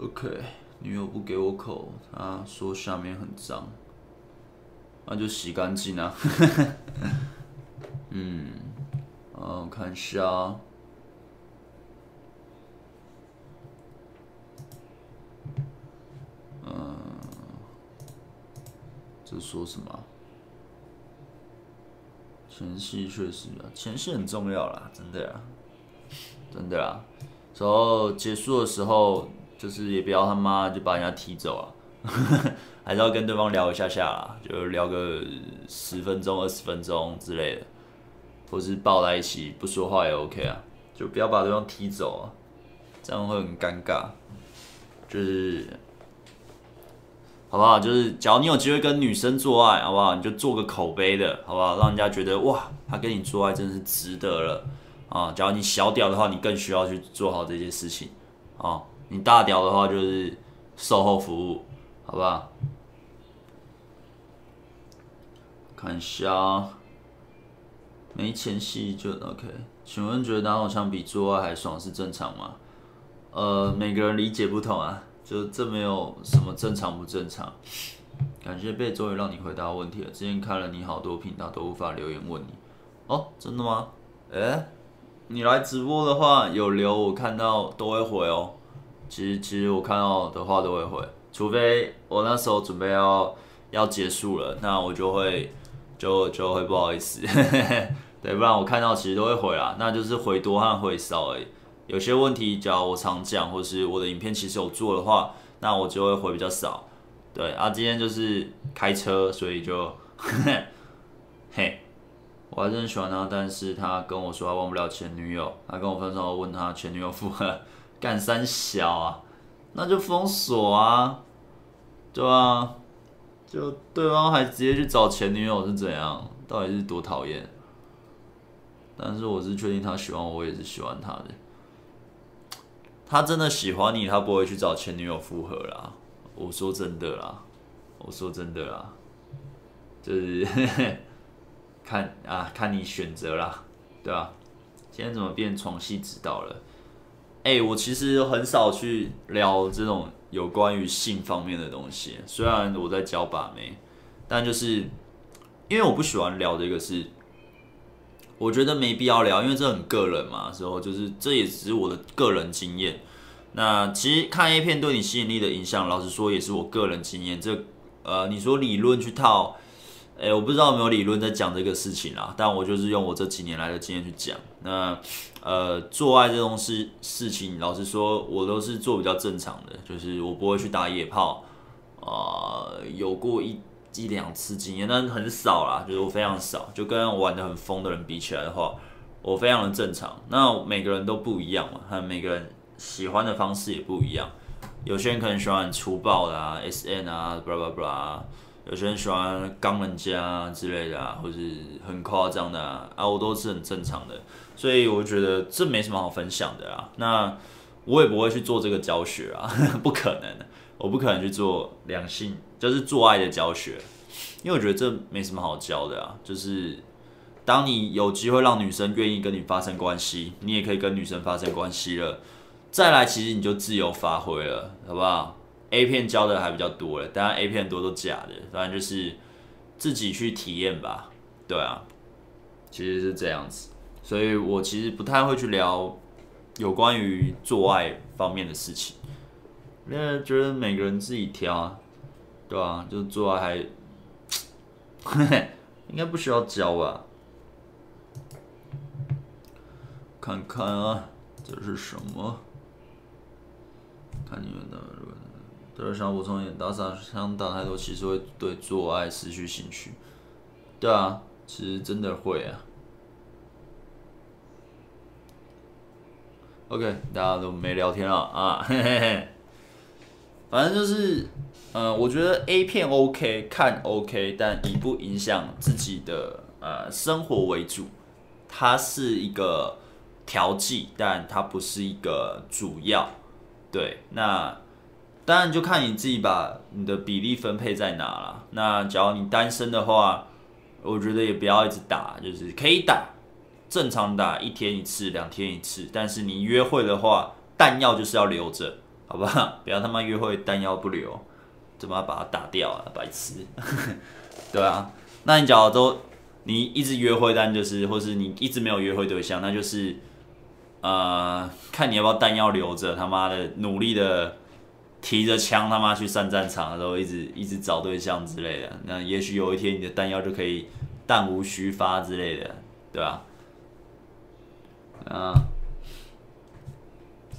？OK。女友不给我口，她说下面很脏，那就洗干净啊。嗯，啊，我看一下，嗯，这说什么？前戏确实啊，前戏很重要啦，真的啊，真的啊，然后结束的时候。就是也不要他妈就把人家踢走啊，还是要跟对方聊一下下啦，就聊个十分钟、二十分钟之类的，或是抱在一起不说话也 OK 啊，就不要把对方踢走啊，这样会很尴尬。就是好不好？就是假如你有机会跟女生做爱，好不好？你就做个口碑的，好不好？让人家觉得哇，他跟你做爱真的是值得了啊。假如你小屌的话，你更需要去做好这些事情啊。你大屌的话就是售后服务，好不好？看一下，没前戏就 OK。请问觉得打手枪比做爱还爽是正常吗？呃，每个人理解不同啊，就这没有什么正常不正常。感谢贝终于让你回答问题了。之前看了你好多频道都无法留言问你。哦，真的吗？诶，你来直播的话有留，我看到都会回哦。其实其实我看到的话都会回，除非我那时候准备要要结束了，那我就会就就会不好意思，对，不然我看到其实都会回啦，那就是回多和回少而已。有些问题，假如我常讲，或是我的影片其实有做的话，那我就会回比较少。对啊，今天就是开车，所以就 嘿，我还是很喜欢他，但是他跟我说他忘不了前女友，他跟我分手后问他前女友复合。干三小啊，那就封锁啊，对啊，就对方还直接去找前女友是怎样？到底是多讨厌？但是我是确定他喜欢我，我也是喜欢他的。他真的喜欢你，他不会去找前女友复合啦。我说真的啦，我说真的啦，就是 看啊，看你选择啦，对吧？今天怎么变床戏指导了？哎、我其实很少去聊这种有关于性方面的东西。虽然我在教把妹，但就是因为我不喜欢聊这个事，我觉得没必要聊，因为这很个人嘛。之后就是这也只是我的个人经验。那其实看 A 片对你吸引力的影响，老实说也是我个人经验。这呃，你说理论去套哎、我不知道有没有理论在讲这个事情啊，但我就是用我这几年来的经验去讲。那呃，做爱这种事事情，老实说，我都是做比较正常的，就是我不会去打野炮，啊、呃，有过一一两次经验，但很少啦，就是我非常少，就跟玩得很疯的人比起来的话，我非常的正常。那每个人都不一样嘛，和每个人喜欢的方式也不一样。有些人可能喜欢很粗暴的啊，SN 啊，blah blah blah。有些人喜欢刚人家之类的啊，或是很夸张的啊，啊，我都是很正常的，所以我觉得这没什么好分享的啊。那我也不会去做这个教学啊，不可能，我不可能去做两性，就是做爱的教学，因为我觉得这没什么好教的啊。就是当你有机会让女生愿意跟你发生关系，你也可以跟女生发生关系了，再来其实你就自由发挥了，好不好？A 片教的还比较多了，当然 A 片多都假的，反正就是自己去体验吧。对啊，其实是这样子，所以我其实不太会去聊有关于做爱方面的事情，因为觉得每个人自己挑啊，对啊，就做爱还，应该不需要教吧？看看啊，这是什么？看你们的。就是想补充一点，打赏想打太多，其实会对做爱失去兴趣。对啊，其实真的会啊。OK，大家都没聊天了啊，嘿嘿嘿。反正就是，嗯，我觉得 A 片 OK 看 OK，但以不影响自己的呃生活为主。它是一个调剂，但它不是一个主要。对，那。当然就看你自己把你的比例分配在哪了。那假如你单身的话，我觉得也不要一直打，就是可以打，正常打一天一次、两天一次。但是你约会的话，弹药就是要留着，好不好？不要他妈约会弹药不留，怎么把它打掉啊？白痴！对啊，那你假如都你一直约会，但就是或是你一直没有约会对象，那就是呃，看你要不要弹药留着，他妈的努力的。提着枪他妈去上战场的时候，一直一直找对象之类的。那也许有一天你的弹药就可以弹无虚发之类的，对吧？啊，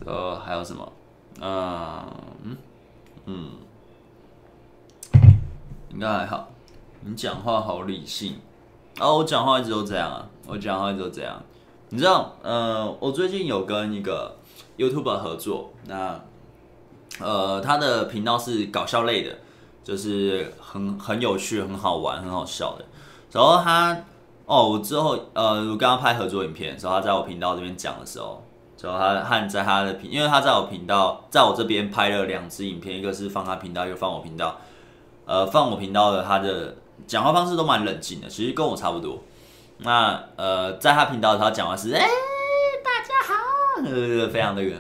这还有什么？啊，嗯嗯，应该还好。你讲话好理性啊！我讲话一直都这样啊！我讲话一直都这样。你知道，呃，我最近有跟一个 YouTuber 合作，那。呃，他的频道是搞笑类的，就是很很有趣、很好玩、很好笑的。然后他，哦，我之后呃，我跟他拍合作影片，然后他在我频道这边讲的时候，然后他和在他的频，因为他在我频道，在我这边拍了两支影片，一个是放他频道，一个放我频道。呃，放我频道的他的讲话方式都蛮冷静的，其实跟我差不多。那呃，在他频道的他讲话是，哎、大家好，呃，非常那个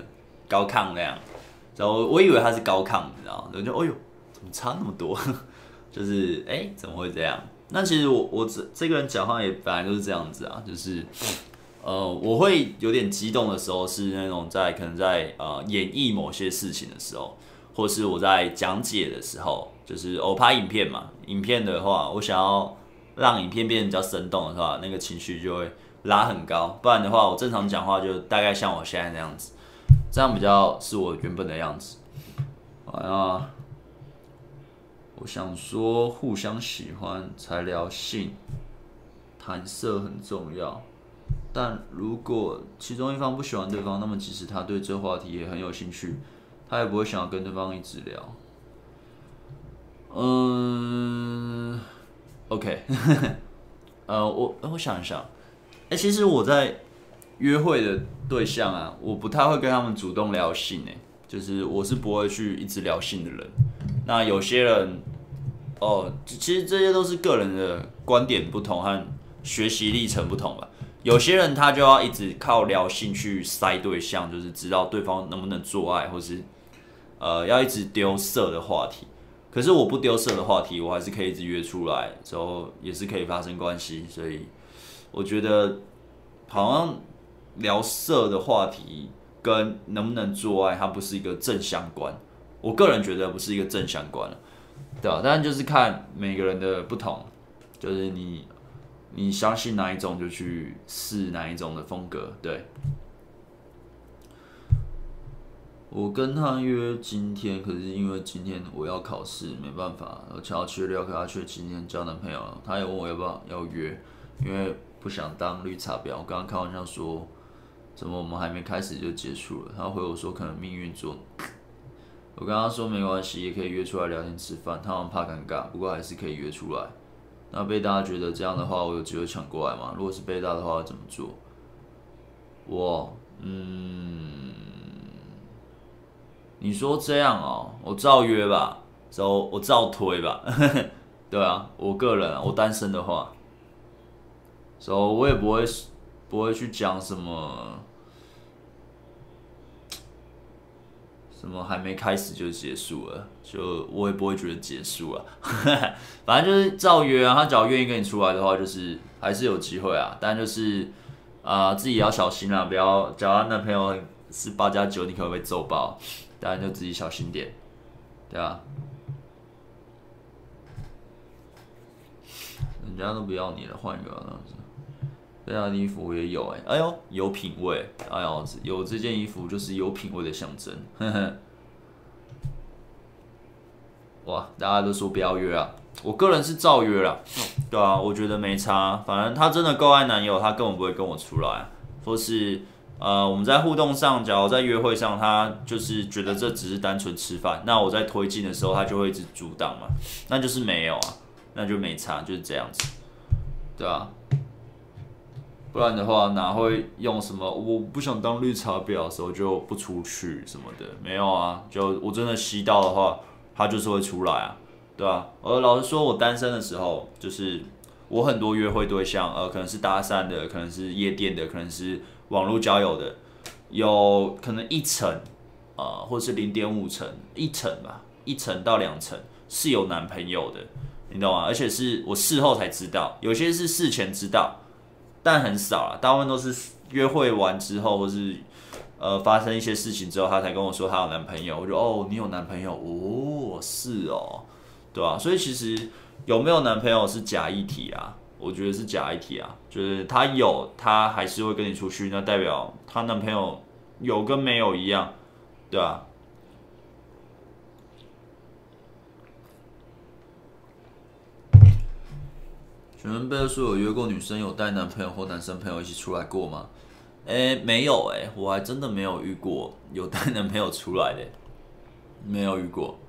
高亢那样。然后我以为他是高亢，你知道吗？我就哎呦，怎么差那么多？就是哎、怎么会这样？那其实我我这这个人讲话也本来就是这样子啊，就是呃，我会有点激动的时候是那种在可能在呃演绎某些事情的时候，或是我在讲解的时候，就是我拍影片嘛，影片的话，我想要让影片变得比较生动的话，那个情绪就会拉很高。不然的话，我正常讲话就大概像我现在那样子。这样比较是我原本的样子。哎呀，我想说，互相喜欢才聊性，谈色很重要。但如果其中一方不喜欢对方，那么即使他对这话题也很有兴趣，他也不会想要跟对方一直聊。嗯，OK，呃，我我想一想，哎，其实我在。约会的对象啊，我不太会跟他们主动聊性诶，就是我是不会去一直聊性的人。那有些人，哦，其实这些都是个人的观点不同和学习历程不同吧。有些人他就要一直靠聊性去塞对象，就是知道对方能不能做爱，或是呃要一直丢色的话题。可是我不丢色的话题，我还是可以一直约出来，之后也是可以发生关系。所以我觉得好像。聊色的话题跟能不能做爱，它不是一个正相关。我个人觉得不是一个正相关，对吧？当然就是看每个人的不同。就是你你相信哪一种就去试哪一种的风格。对，我跟他约今天，可是因为今天我要考试，没办法，而且要去聊，可他却今天交男朋友。他也问我要不要要约，因为不想当绿茶婊。我刚刚开玩笑说，怎么我们还没开始就结束了？他回我说可能命运做。我跟他说没关系，也可以约出来聊天吃饭。他好像怕尴尬，不过还是可以约出来。那贝大家觉得这样的话，我有机会抢过来吗？如果是贝大的话，怎么做？我嗯，你说这样哦，我照约吧，走我照推吧。对啊，我个人，我单身的话，走我也不会不会去讲什么。什么还没开始就结束了，就我也不会觉得结束了，反正就是照约啊。他只要愿意跟你出来的话，就是还是有机会啊。但就是啊、自己要小心啊，不要找他男朋友是八加九，你可能会被揍爆。当然就自己小心点，对啊。人家都不要你了，换一个。这样的衣服我也有哎、欸，哎呦，有品味，哎呦，有这件衣服就是有品味的象征，呵呵。哇，大家都说不要约啊，我个人是照约了，对啊，我觉得没差，反正他真的够爱男友，他根本不会跟我出来，或是呃，我们在互动上，假如在约会上，他就是觉得这只是单纯吃饭，那我在推进的时候，他就会一直阻挡嘛，那就是没有啊，那就没差，就是这样子，对啊。不然的话，哪会用什么？我不想当绿茶婊的时候就不出去什么的，没有啊。就我真的吸到的话，他就是会出来啊，对吧？而老实说，我单身的时候，就是我很多约会对象，呃，可能是搭讪的，可能是夜店的，可能是网络交友的，有可能一层，呃，或是零点五层，一层吧，一层到两层是有男朋友的，你懂吗？而且是我事后才知道，有些是事前知道。但很少啊，大部分都是约会完之后，或是呃发生一些事情之后，她才跟我说她有男朋友。我就哦，你有男朋友哦，是哦，对吧？所以其实有没有男朋友是假议题啊，我觉得是假议题啊，就是她有，她还是会跟你出去，那代表她男朋友有跟没有一样，对吧？请问贝尔说有约过女生有带男朋友或男生朋友一起出来过吗？诶、没有诶、我还真的没有遇过有带男朋友出来的，没有遇过。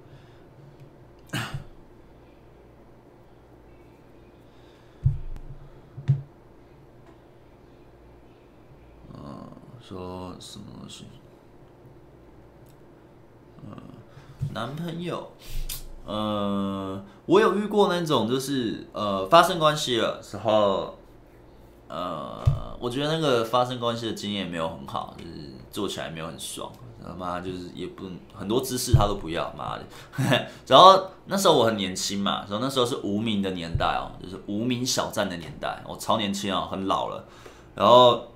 嗯，说什么东西？嗯，男朋友。呃，我有遇过那种，就是呃发生关系了时候，呃，我觉得那个发生关系的经验没有很好，就是做起来没有很爽，他妈就是也不很多姿势他都不要，妈的。然后那时候我很年轻嘛，然后那时候是无名的年代哦，就是无名小站的年代，我超年轻啊，很老了。然后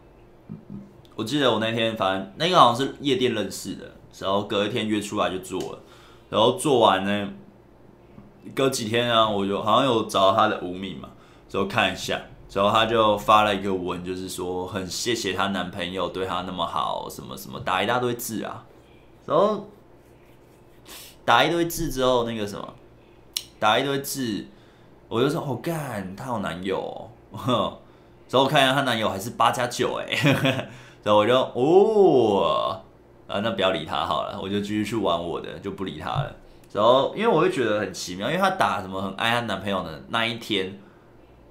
我记得我那天反正那个好像是夜店认识的，然后隔一天约出来就做了，然后做完呢。隔几天啊，我就好像有找到他的无名嘛，之后看一下，之后他就发了一个文，就是说很谢谢她男朋友对她那么好，什么什么，打一大堆字啊，然后打一堆字之后，那个什么，打一堆字，我就说哦干，她有男友哦，之后我看一下她男友还是八加九哎，然后我就哦，啊那不要理他好了，我就继续去玩我的，就不理他了。然后，因为我会觉得很奇妙，因为她打什么很爱她男朋友的那一天，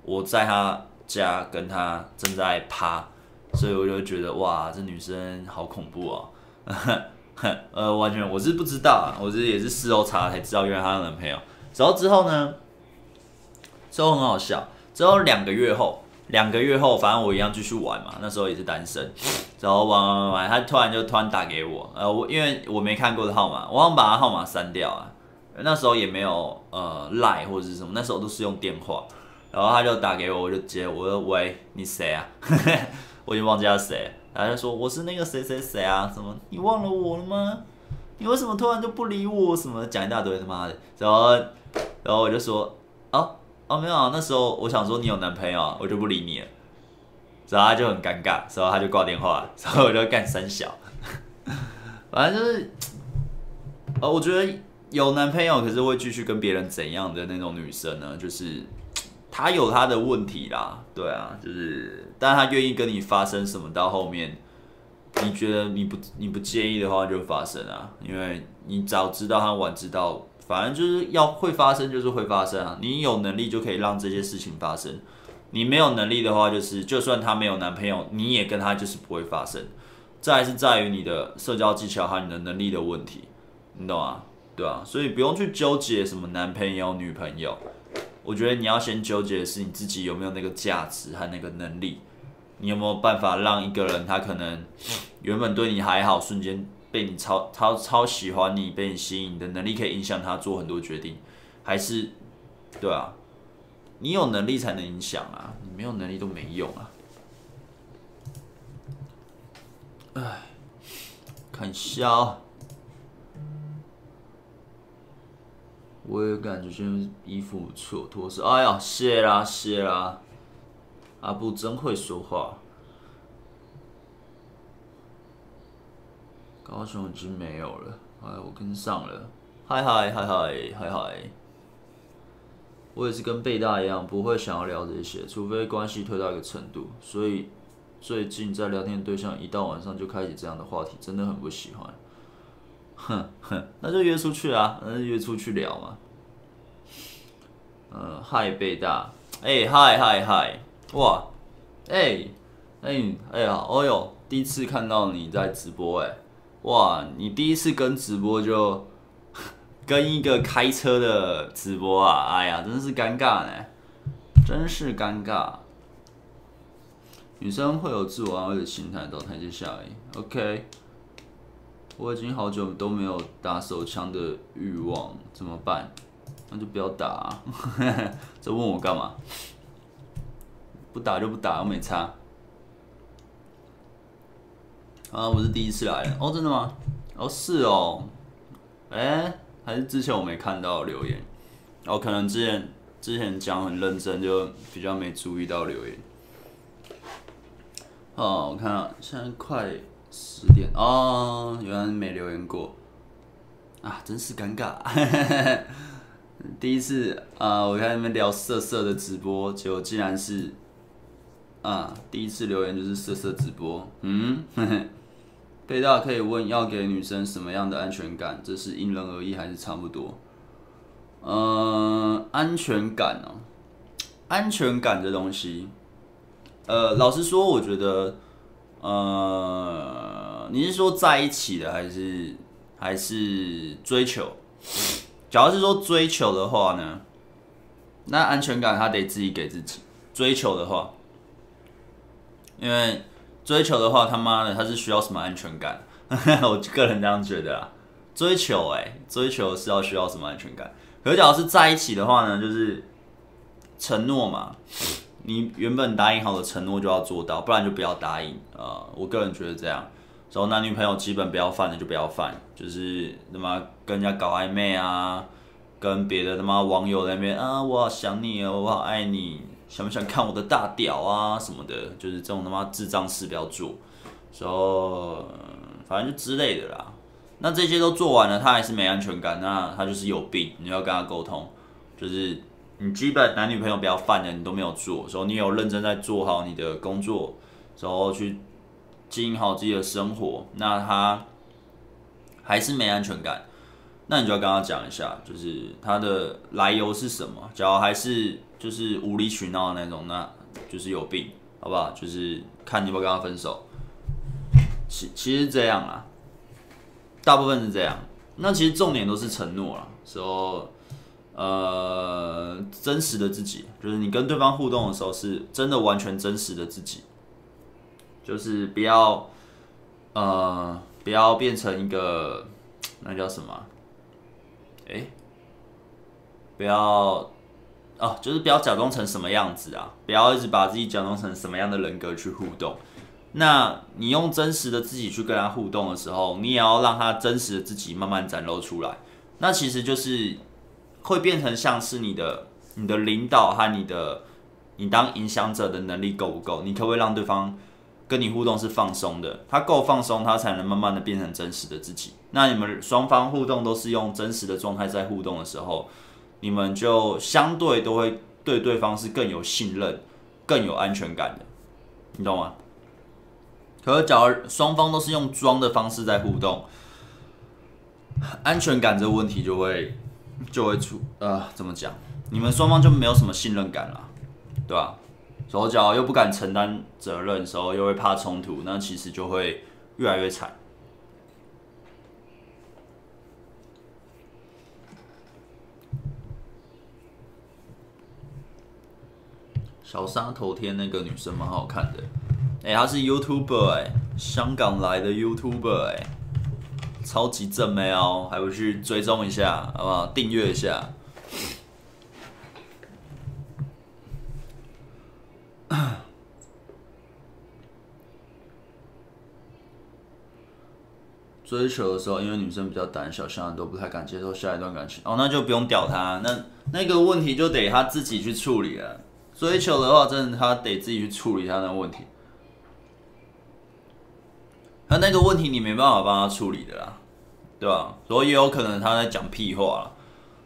我在她家跟她正在趴，所以我就觉得哇，这女生好恐怖哦。呃，完全我是不知道啊，我是也是事后查才知道，原来她的男朋友。然后之后呢，之后很好笑，之后两个月后，两个月后，反正我一样继续玩嘛，那时候也是单身。然后玩玩玩玩，她突然就突然打给我，呃，我因为我没看过的号码，我想把她号码删掉啊。那时候也没有呃赖或者是什么，那时候都是用电话，然后他就打给我，我就接，我说喂，你谁啊？我已经忘记他谁，他就说我是那个谁谁谁啊，什么你忘了我了吗？你为什么突然就不理我？什么讲一大堆他妈的，然后然后我就说哦哦没有，那时候我想说你有男朋友，我就不理你了。然后他就很尴尬，然后他就挂电话，然后我就干三小。反正就是，呃，我觉得有男朋友可是会继续跟别人怎样的那种女生呢？就是她有她的问题啦，对啊，就是，但她愿意跟你发生什么到后面，你觉得你不你不介意的话就发生啊，因为你早知道，她晚知道，反正就是要会发生就是会发生啊，你有能力就可以让这些事情发生。你没有能力的话，就是就算他没有男朋友，你也跟他就是不会发生。这还是在于你的社交技巧和你的能力的问题，你懂吗？对啊，所以不用去纠结什么男朋友、女朋友。我觉得你要先纠结的是你自己有没有那个价值和那个能力。你有没有办法让一个人他可能原本对你还好，瞬间被你超超超喜欢你，被你吸引，你的能力可以影响他做很多决定，还是对啊？你有能力才能影响啊，你没有能力都没用啊。哎，看笑，我也感觉现在衣服不错，脱是。哎呀，谢啦谢啦，阿布真会说话。高雄已经没有了，哎，我跟上了。嗨嗨嗨嗨嗨嗨。我也是跟贝大一样，不会想要聊这些，除非关系推到一个程度。所以最近在聊天对象一到晚上就开启这样的话题，真的很不喜欢。哼哼，那就约出去啊，那就约出去聊嘛。嗯，嗨贝大，哎嗨嗨嗨，哇，哎哎哎呀，哦哟，第一次看到你在直播哎，哇，你第一次跟直播就。跟一个开车的直播啊，哎呀，真是尴尬呢，真是尴尬。女生会有自我安慰的心态，到台阶下而已。OK，我已经好久都没有打手枪的欲望，怎么办？那就不要打啊。这问我干嘛？不打就不打，我没差。啊，我是第一次来的哦，真的吗？哦，是哦，哎。还是之前我没看到留言，哦，可能之前之前讲很认真，就比较没注意到留言。哦，我看到现在快十点哦，原来没留言过，啊，真是尴尬。第一次啊，我看他们聊色色的直播，结果竟然是啊，第一次留言就是色色直播，嗯。嘿嘿贝大可以问要给女生什么样的安全感？这是因人而异还是差不多？呃，安全感哦，安全感这东西，呃，老实说，我觉得，呃，你是说在一起的还是还是追求？假如是说追求的话呢，那安全感他得自己给自己。追求的话，因为。追求的话，他妈的，他是需要什么安全感？我个人这样觉得啊。追求、欸，哎，追求是要需要什么安全感？可是，假如是在一起的话呢，就是承诺嘛。你原本答应好的承诺就要做到，不然就不要答应啊、呃。我个人觉得这样。然后男女朋友基本不要犯的就不要犯，就是他妈跟人家搞暧昧啊，跟别的他妈网友那边啊，我好想你哦，我好爱你。想不想看我的大屌啊什么的，就是这种他妈智障事不要做，然后反正就之类的啦。那这些都做完了，他还是没安全感，那他就是有病，你要跟他沟通。就是你基本男女朋友不要犯的，你都没有做，然后你有认真在做好你的工作，然后去经营好自己的生活，那他还是没安全感，那你就要跟他讲一下，就是他的来由是什么，假如还是。就是无理取闹的那种，那就是有病，好不好？就是看你有没有跟他分手。其其实这样啊，大部分是这样。那其实重点都是承诺了，说呃真实的自己，就是你跟对方互动的时候是真的完全真实的自己，就是不要呃不要变成一个那叫什么？哎，不要。哦，就是不要假装成什么样子啊！不要一直把自己假装成什么样的人格去互动。那你用真实的自己去跟他互动的时候，你也要让他真实的自己慢慢展露出来。那其实就是会变成像是你的你的领导和你的你当影响者的能力够不够？你可不可以让对方跟你互动是放松的？他够放松，他才能慢慢的变成真实的自己。那你们双方互动都是用真实的状态在互动的时候，你们就相对都会对对方是更有信任、更有安全感的，你懂吗？可是，假如双方都是用装的方式在互动，安全感这个问题就会就会出呃，怎么讲？你们双方就没有什么信任感了，对吧？手脚又不敢承担责任时候，又会怕冲突，那其实就会越来越惨。小沙头天那个女生蛮好看的。哎、欸，他是 YouTuber 哎、香港来的 YouTuber 哎、超级正妹哦，还不去追踪一下，好不好？订阅一下。追求的时候，因为女生比较胆小，现在都不太敢接受下一段感情。哦，那就不用屌他，那那个问题就得他自己去处理了。追求的话，真的他得自己去处理一下那个问题。那个问题你没办法帮他处理的啦，对吧？所以也有可能他在讲屁话。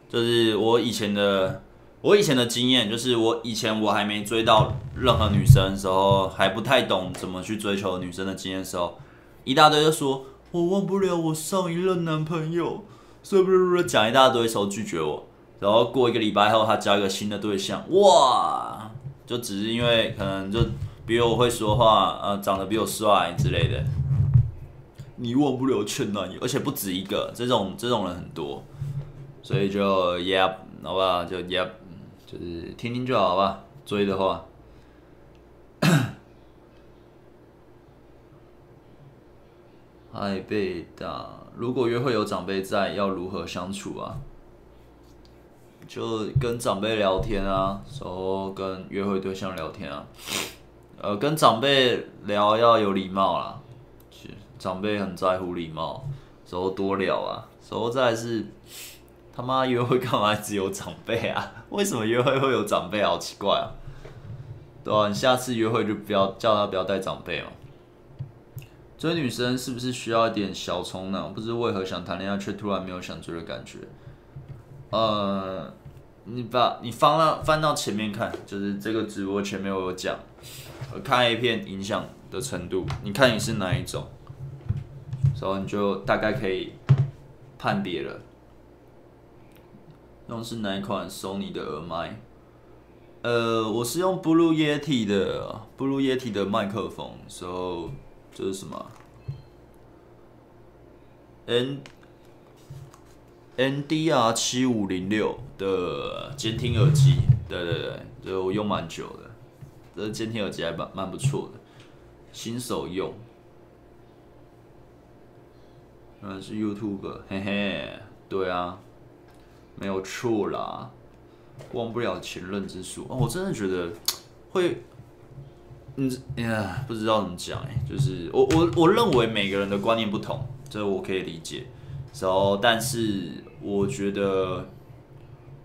就是我以前的，我以前的经验，就是我以前我还没追到任何女生的时候，还不太懂怎么去追求女生的经验时候，一大堆就说我忘不了我上一任男朋友，是不是讲一大堆时候拒绝我，然后过一个礼拜后他交一个新的对象，哇，就只是因为可能就比我会说话，呃，长得比我帅之类的。你忘不了前男友，而且不止一个，这种这种人很多，所以就 Yep，好吧，就 Yep，就是听听就好，吧。追的话，爱被打，如果约会有长辈在，要如何相处啊？就跟长辈聊天啊，然后跟约会对象聊天啊，呃，跟长辈聊要有礼貌啦。长辈很在乎礼貌，时候多聊啊，时候再是他妈约会干嘛只有长辈啊？为什么约会会有长辈？好奇怪啊！对啊，你下次约会就不要叫他不要带长辈嘛。追女生是不是需要一点小冲动？不知为何想谈恋爱却突然没有想追的感觉。呃，你把你翻到翻到前面看，就是这个直播前面我有讲，看 A 片影响的程度，你看你是哪一种？所以你就大概可以判别了。用是哪一款 Sony 的耳麦？呃，我是用 Blue Yeti 的 Blue Yeti 的麦克风，所以这是什么？N NDR 七五零六的监听耳机，对对对，这我用蛮久的，这监听耳机还蛮蛮不错的，新手用。嗯，是 YouTube，嘿嘿，对啊，没有错啦，忘不了前任之术。哦，我真的觉得会，嗯呀，不知道怎么讲哎，就是我我我认为每个人的观念不同，这我可以理解。然后，但是我觉得，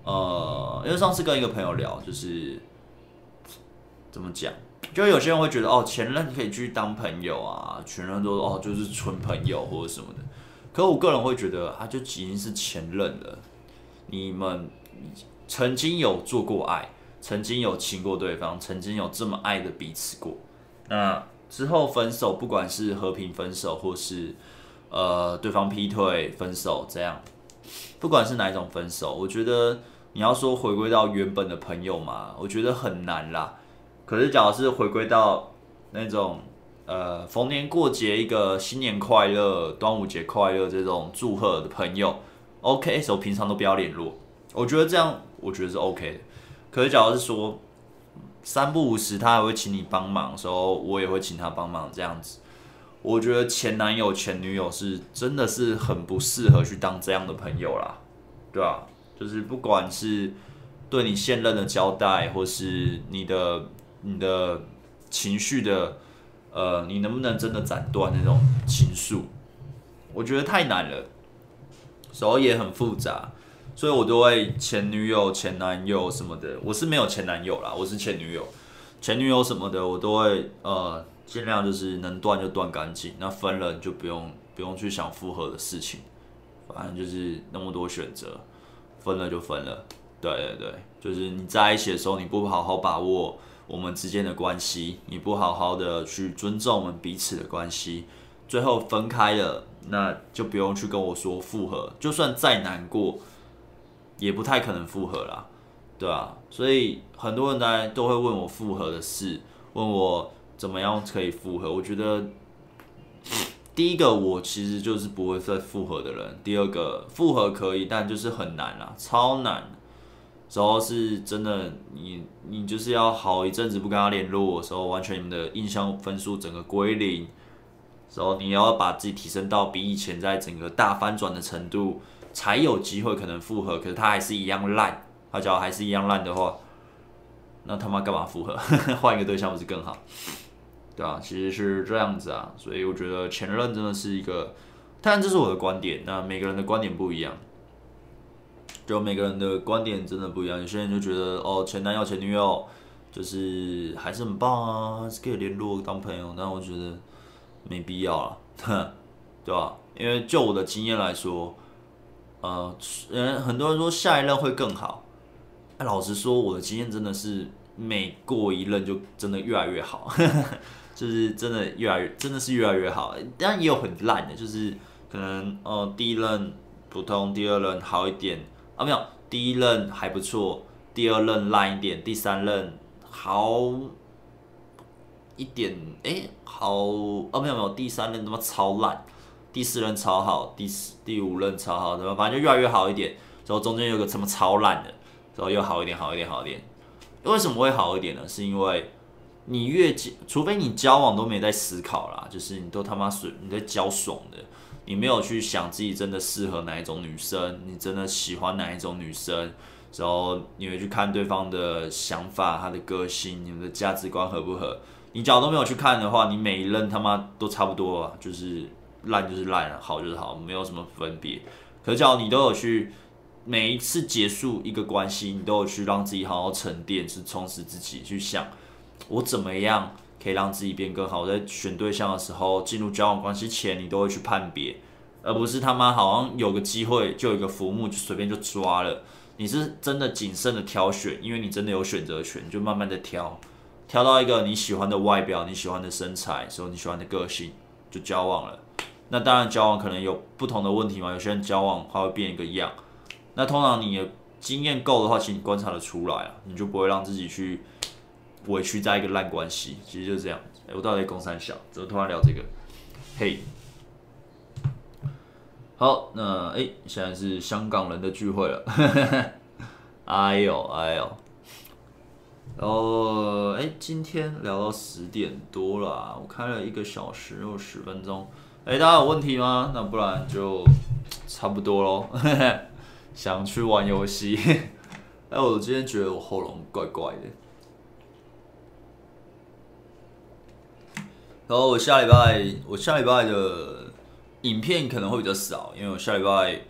呃，因为上次跟一个朋友聊，就是怎么讲，就有些人会觉得哦，前任可以去当朋友啊，前任都哦就是纯朋友或者什么的。可我个人会觉得，他就已经是前任了。你们曾经有做过爱，曾经有亲过对方，曾经有这么爱的彼此过。那之后分手，不管是和平分手，或是呃对方劈腿分手，这样，不管是哪一种分手，我觉得你要说回归到原本的朋友嘛，我觉得很难啦。可是，假如是回归到那种。呃，逢年过节一个新年快乐、端午节快乐这种祝贺的朋友，OK，所以平常都不要联络。我觉得这样，我觉得是 OK 的。可是，假如是说三不五时他还会请你帮忙的时候，我也会请他帮忙这样子。我觉得前男友、前女友是真的是很不适合去当这样的朋友啦，对吧？就是不管是对你现任的交代，或是你的你的情绪的。呃，你能不能真的斩断那种情愫？我觉得太难了，手也很复杂，所以我都会前女友、前男友什么的。我是没有前男友啦，我是前女友、前女友什么的，我都会呃尽量就是能断就断干净。那分了就不用不用去想复合的事情，反正就是那么多选择，分了就分了。对对对，就是你在一起的时候，你不好好把握我们之间的关系，你不好好的去尊重我们彼此的关系，最后分开了，那就不用去跟我说复合，就算再难过。也不太可能复合啦，对啊，所以很多人来都会问我复合的事，问我怎么样可以复合。我觉得第一个我其实就是不会再复合的人，第二个复合可以，但就是很难啦，超难。主要是真的，你你就是要好一阵子不跟他联络的时候，完全你们的印象分数整个归零，然后你要把自己提升到比以前在整个大翻转的程度。才有机会可能复合，可是他还是一样烂，他只要还是一样烂的话，那他妈干嘛复合？换一个对象不是更好？对啊，其实是这样子啊，所以我觉得前任真的是一个，当然这是我的观点，那每个人的观点不一样，就每个人的观点真的不一样。有些人就觉得哦，前男友、前女友就是还是很棒啊，可以联络当朋友，但我觉得没必要了，对吧？因为就我的经验来说。呃，人很多人说下一任会更好，哎，老实说，我的经验真的是每过一任就真的越来越好，就是真的越来越，真的是越来越好。但也有很烂的，就是可能呃第一任普通，第二任好一点啊，没有，第一任还不错，第二任烂一点，第三任好一点，哎，好啊，没有没有，第三任他妈超烂。第四任超好，第四第五任超好，怎么？反正就越来越好一点。然后中间有个什么超烂的，然后又好一点，好一点，好一点。为什么会好一点呢？是因为你越交，除非你交往都没在思考啦，就是你都他妈爽，你在交爽的，你没有去想自己真的适合哪一种女生，你真的喜欢哪一种女生，然后你会去看对方的想法、他的个性、你们的价值观合不合。你脚都没有去看的话，你每一任他妈都差不多啊，就是。烂就是烂，好就是好，没有什么分别。可是，只要你都有去每一次结束一个关系，你都有去让自己好好沉淀，去充实自己，去想我怎么样可以让自己变更好。我在选对象的时候，进入交往关系前，你都会去判别，而不是他妈好像有个机会就有一个浮木就随便就抓了。你是真的谨慎的挑选，因为你真的有选择权，就慢慢的挑，挑到一个你喜欢的外表、你喜欢的身材，时候你喜欢的个性，就交往了。那当然，交往可能有不同的问题嘛。有些人交往他会变一个样。那通常你的经验够的话，其实你观察得出来啊，你就不会让自己去委屈在一个烂关系。其实就是这样。哎，我到底公三小，怎么突然聊这个？嘿，好，那哎，现在是香港人的聚会了。哎 呦哎呦，然后哎，今天聊到十点多了，我开了一个小时又十分钟。哎，大家有问题吗？那不然就差不多喽。想去玩游戏。哎，我今天觉得我喉咙怪怪的。然后我下礼拜，我下礼拜的影片可能会比较少，因为我下礼拜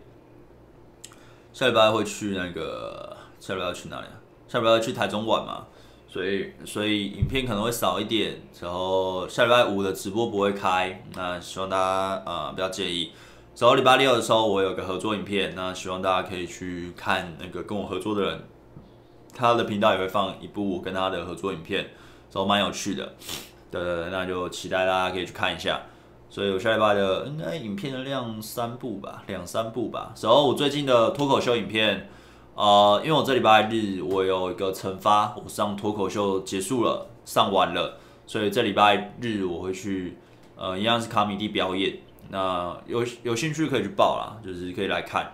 下礼拜会去那个，下礼拜要去哪里啊？下礼拜要去台中玩嘛。所以，所以影片可能会少一点，然后下礼拜五的直播不会开，那希望大家呃不要介意。然后礼拜六的时候我有个合作影片，那希望大家可以去看那个跟我合作的人，他的频道也会放一部跟他的合作影片，然后蛮有趣的。对，那就期待大家可以去看一下。所以我下礼拜的应该影片的量三部吧，两三部吧。然后我最近的脱口秀影片。呃，因为我这礼拜日我有一个惩罚，我上脱口秀结束了，上完了，所以这礼拜日我会去，呃，一样是卡米蒂表演。那有有兴趣可以去报啦，就是可以来看。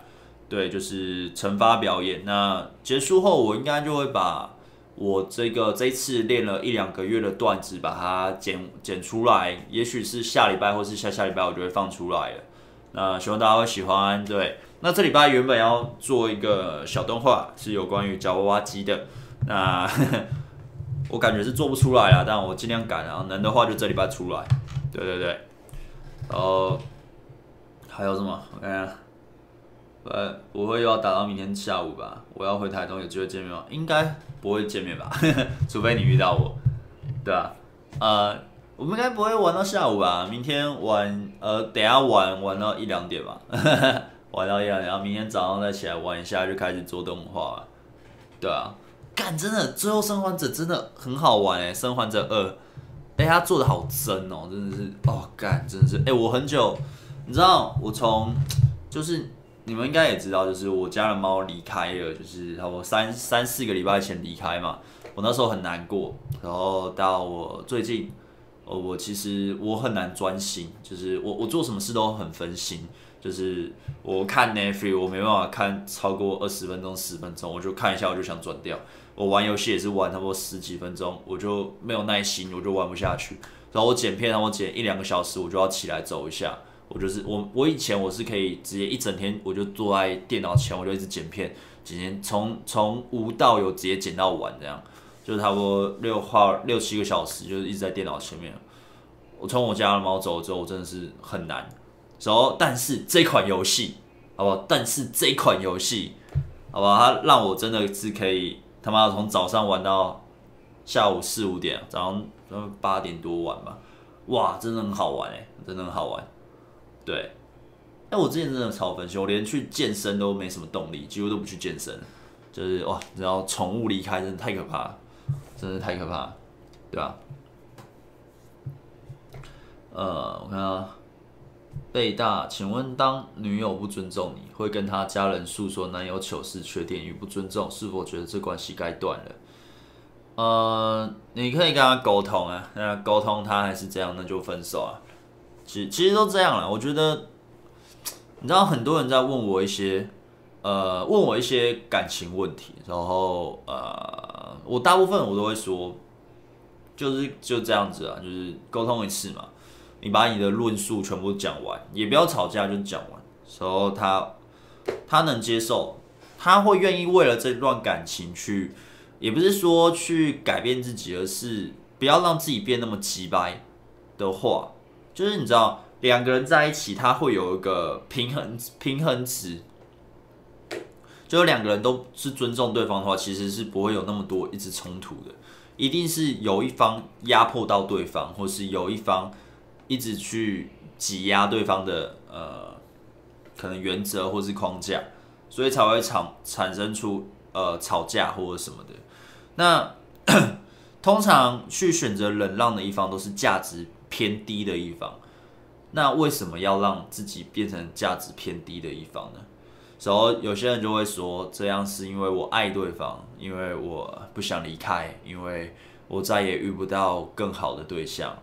对，就是惩罚表演。那结束后，我应该就会把我这个这一次练了一两个月的段子，把它剪剪出来。也许是下礼拜或是下下礼拜，我就会放出来了。那希望大家会喜欢，对。那这礼拜原本要做一个小动画，是有关于夹娃娃机的。那 我感觉是做不出来了，但我尽量赶啊，能的话就这礼拜出来。对对对。然后还有什么？我看看。呃，我会又要打到明天下午吧。我要回台东，有机会见面吗？应该不会见面吧，除非你遇到我。对啊，呃，我们应该不会玩到下午吧？明天玩，呃，等下玩玩到一两点吧，玩到一两点，然后明天早上再起来玩一下，就开始做动画。对啊，干，真的，最后生还者真的很好玩诶，生还者二，哎、欸，他做的好真哦，真的是，哦，干，真的是，哎、欸，我很久，你知道，我从就是。你们应该也知道，就是我家的猫离开了，就是差不多三三四个礼拜前离开嘛。我那时候很难过，然后到我最近，呃，我其实我很难专心，就是我我做什么事都很分心，就是我看 Netflix 我没办法看超过二十分钟十分钟，我就看一下我就想转掉。我玩游戏也是玩差不多十几分钟，我就没有耐心，我就玩不下去。然后我剪片，然后我剪一两个小时，我就要起来走一下。我就是我，我以前我是可以直接一整天，我就坐在电脑前，我就一直剪片，剪片从从无到有，直接剪到完，这样就差不多六花六七个小时，就是一直在电脑前面。我从我家的猫走了之后，我真的是很难。然后，但是这款游戏，好不好？但是这款游戏，好不好？它让我真的是可以他妈的从早上玩到下午四五点，早上八点多玩吧。哇，真的很好玩哎，真的很好玩。对，哎，我之前真的超分心，我连去健身都没什么动力，几乎都不去健身。就是哇，然后宠物离开真的太可怕，真的太可怕，对吧？呃，我看啊贝大，请问当女友不尊重你，会跟他家人诉说男友糗事、缺点与不尊重，是否觉得这关系该断了？呃，你可以跟他沟通啊，那沟通他还是这样，那就分手啊。其实其实都这样了，我觉得，你知道很多人在问我一些，呃，问我一些感情问题，然后呃，我大部分我都会说，就是就这样子啊，就是沟通一次嘛，你把你的论述全部讲完，也不要吵架，就讲完，然后他他能接受，他会愿意为了这段感情去，也不是说去改变自己，而是不要让自己变那么急掰的话。就是你知道，两个人在一起，他会有一个平衡平衡值。就两个人都是尊重对方的话，其实是不会有那么多一直冲突的。一定是有一方压迫到对方，或是有一方一直去挤压对方的呃，可能原则或是框架，所以才会产产生出呃吵架或者什么的。那 通常去选择忍让的一方，都是价值偏低的一方，那为什么要让自己变成价值偏低的一方呢？然后有些人就会说，这样是因为我爱对方，因为我不想离开，因为我再也遇不到更好的对象。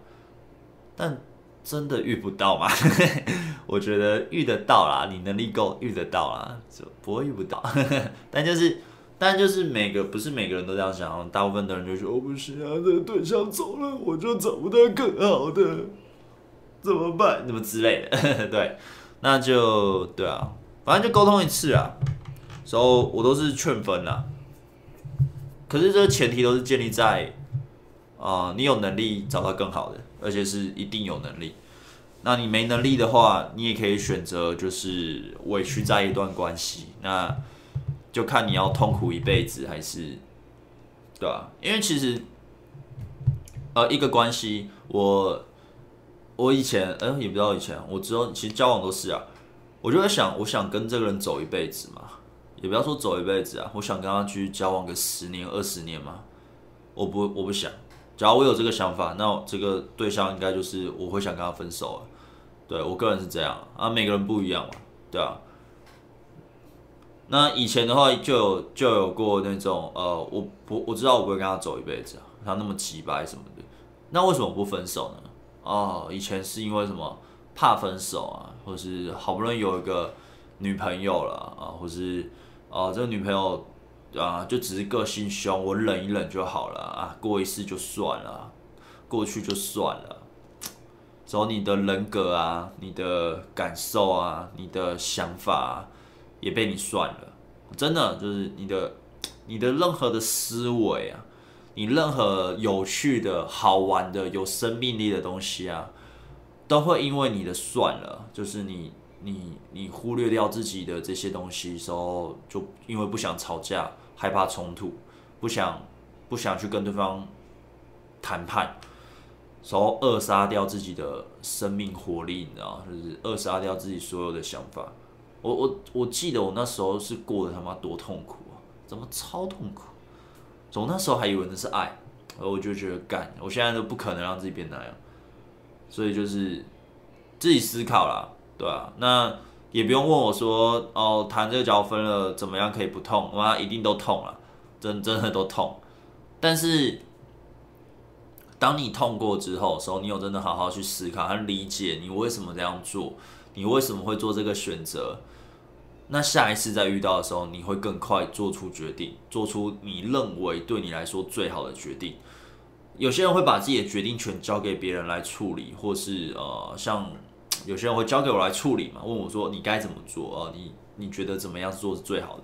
但真的遇不到吗？我觉得遇得到啦，你能力够遇得到啦，就不会遇不到。但就是。但就是每个不是每个人都这样想，大部分的人就说我不行啊，这个对象走了，我就找不到更好的，怎么办？怎么之类的？对，那就对啊，反正就沟通一次啊，所以我都是劝分啦。可是这个前提都是建立在啊、你有能力找到更好的，而且是一定有能力。那你没能力的话，你也可以选择就是委屈在一段关系。那就看你要痛苦一辈子还是，对吧？因为其实，呃，一个关系，我我以前，呃，也不知道以前，我之后其实交往都是啊，我就在想，我想跟这个人走一辈子嘛，也不要说走一辈子啊，我想跟他去交往个十年、二十年嘛，我不，我不想。假如我有这个想法，那这个对象应该就是我会想跟他分手了。对，我个人是这样啊，每个人不一样嘛，对啊。那以前的话就有就有过那种呃，我不我知道我不会跟他走一辈子啊，他那么急白什么的，那为什么不分手呢？哦，以前是因为什么怕分手啊，或是好不容易有一个女朋友了啊，或是哦、这个女朋友啊就只是个性凶，我忍一忍就好了啊，过一次就算了，过去就算了，走你的人格啊，你的感受啊，你的想法啊。也被你算了，真的就是你的，你的任何的思维啊，你任何有趣的、好玩的、有生命力的东西啊，都会因为你的算了，就是你你你忽略掉自己的这些东西时候，就因为不想吵架，害怕冲突，不想不想去跟对方谈判，然后扼杀掉自己的生命活力，你知道，就是扼杀掉自己所有的想法。我我我记得我那时候是过得他妈多痛苦啊！怎么超痛苦？从那时候还以为那是爱，而我就觉得干，我现在都不可能让自己变那样，所以就是自己思考啦，对啊，那也不用问我说哦，弹这个脚分了怎么样可以不痛？我妈一定都痛了，真真的都痛。但是当你痛过之后的时候，你有真的好好去思考和理解你为什么这样做，你为什么会做这个选择？那下一次再遇到的时候，你会更快做出决定，做出你认为对你来说最好的决定。有些人会把自己的决定权交给别人来处理，或是呃，像有些人会交给我来处理嘛，问我说你该怎么做啊？你你觉得怎么样做是最好的？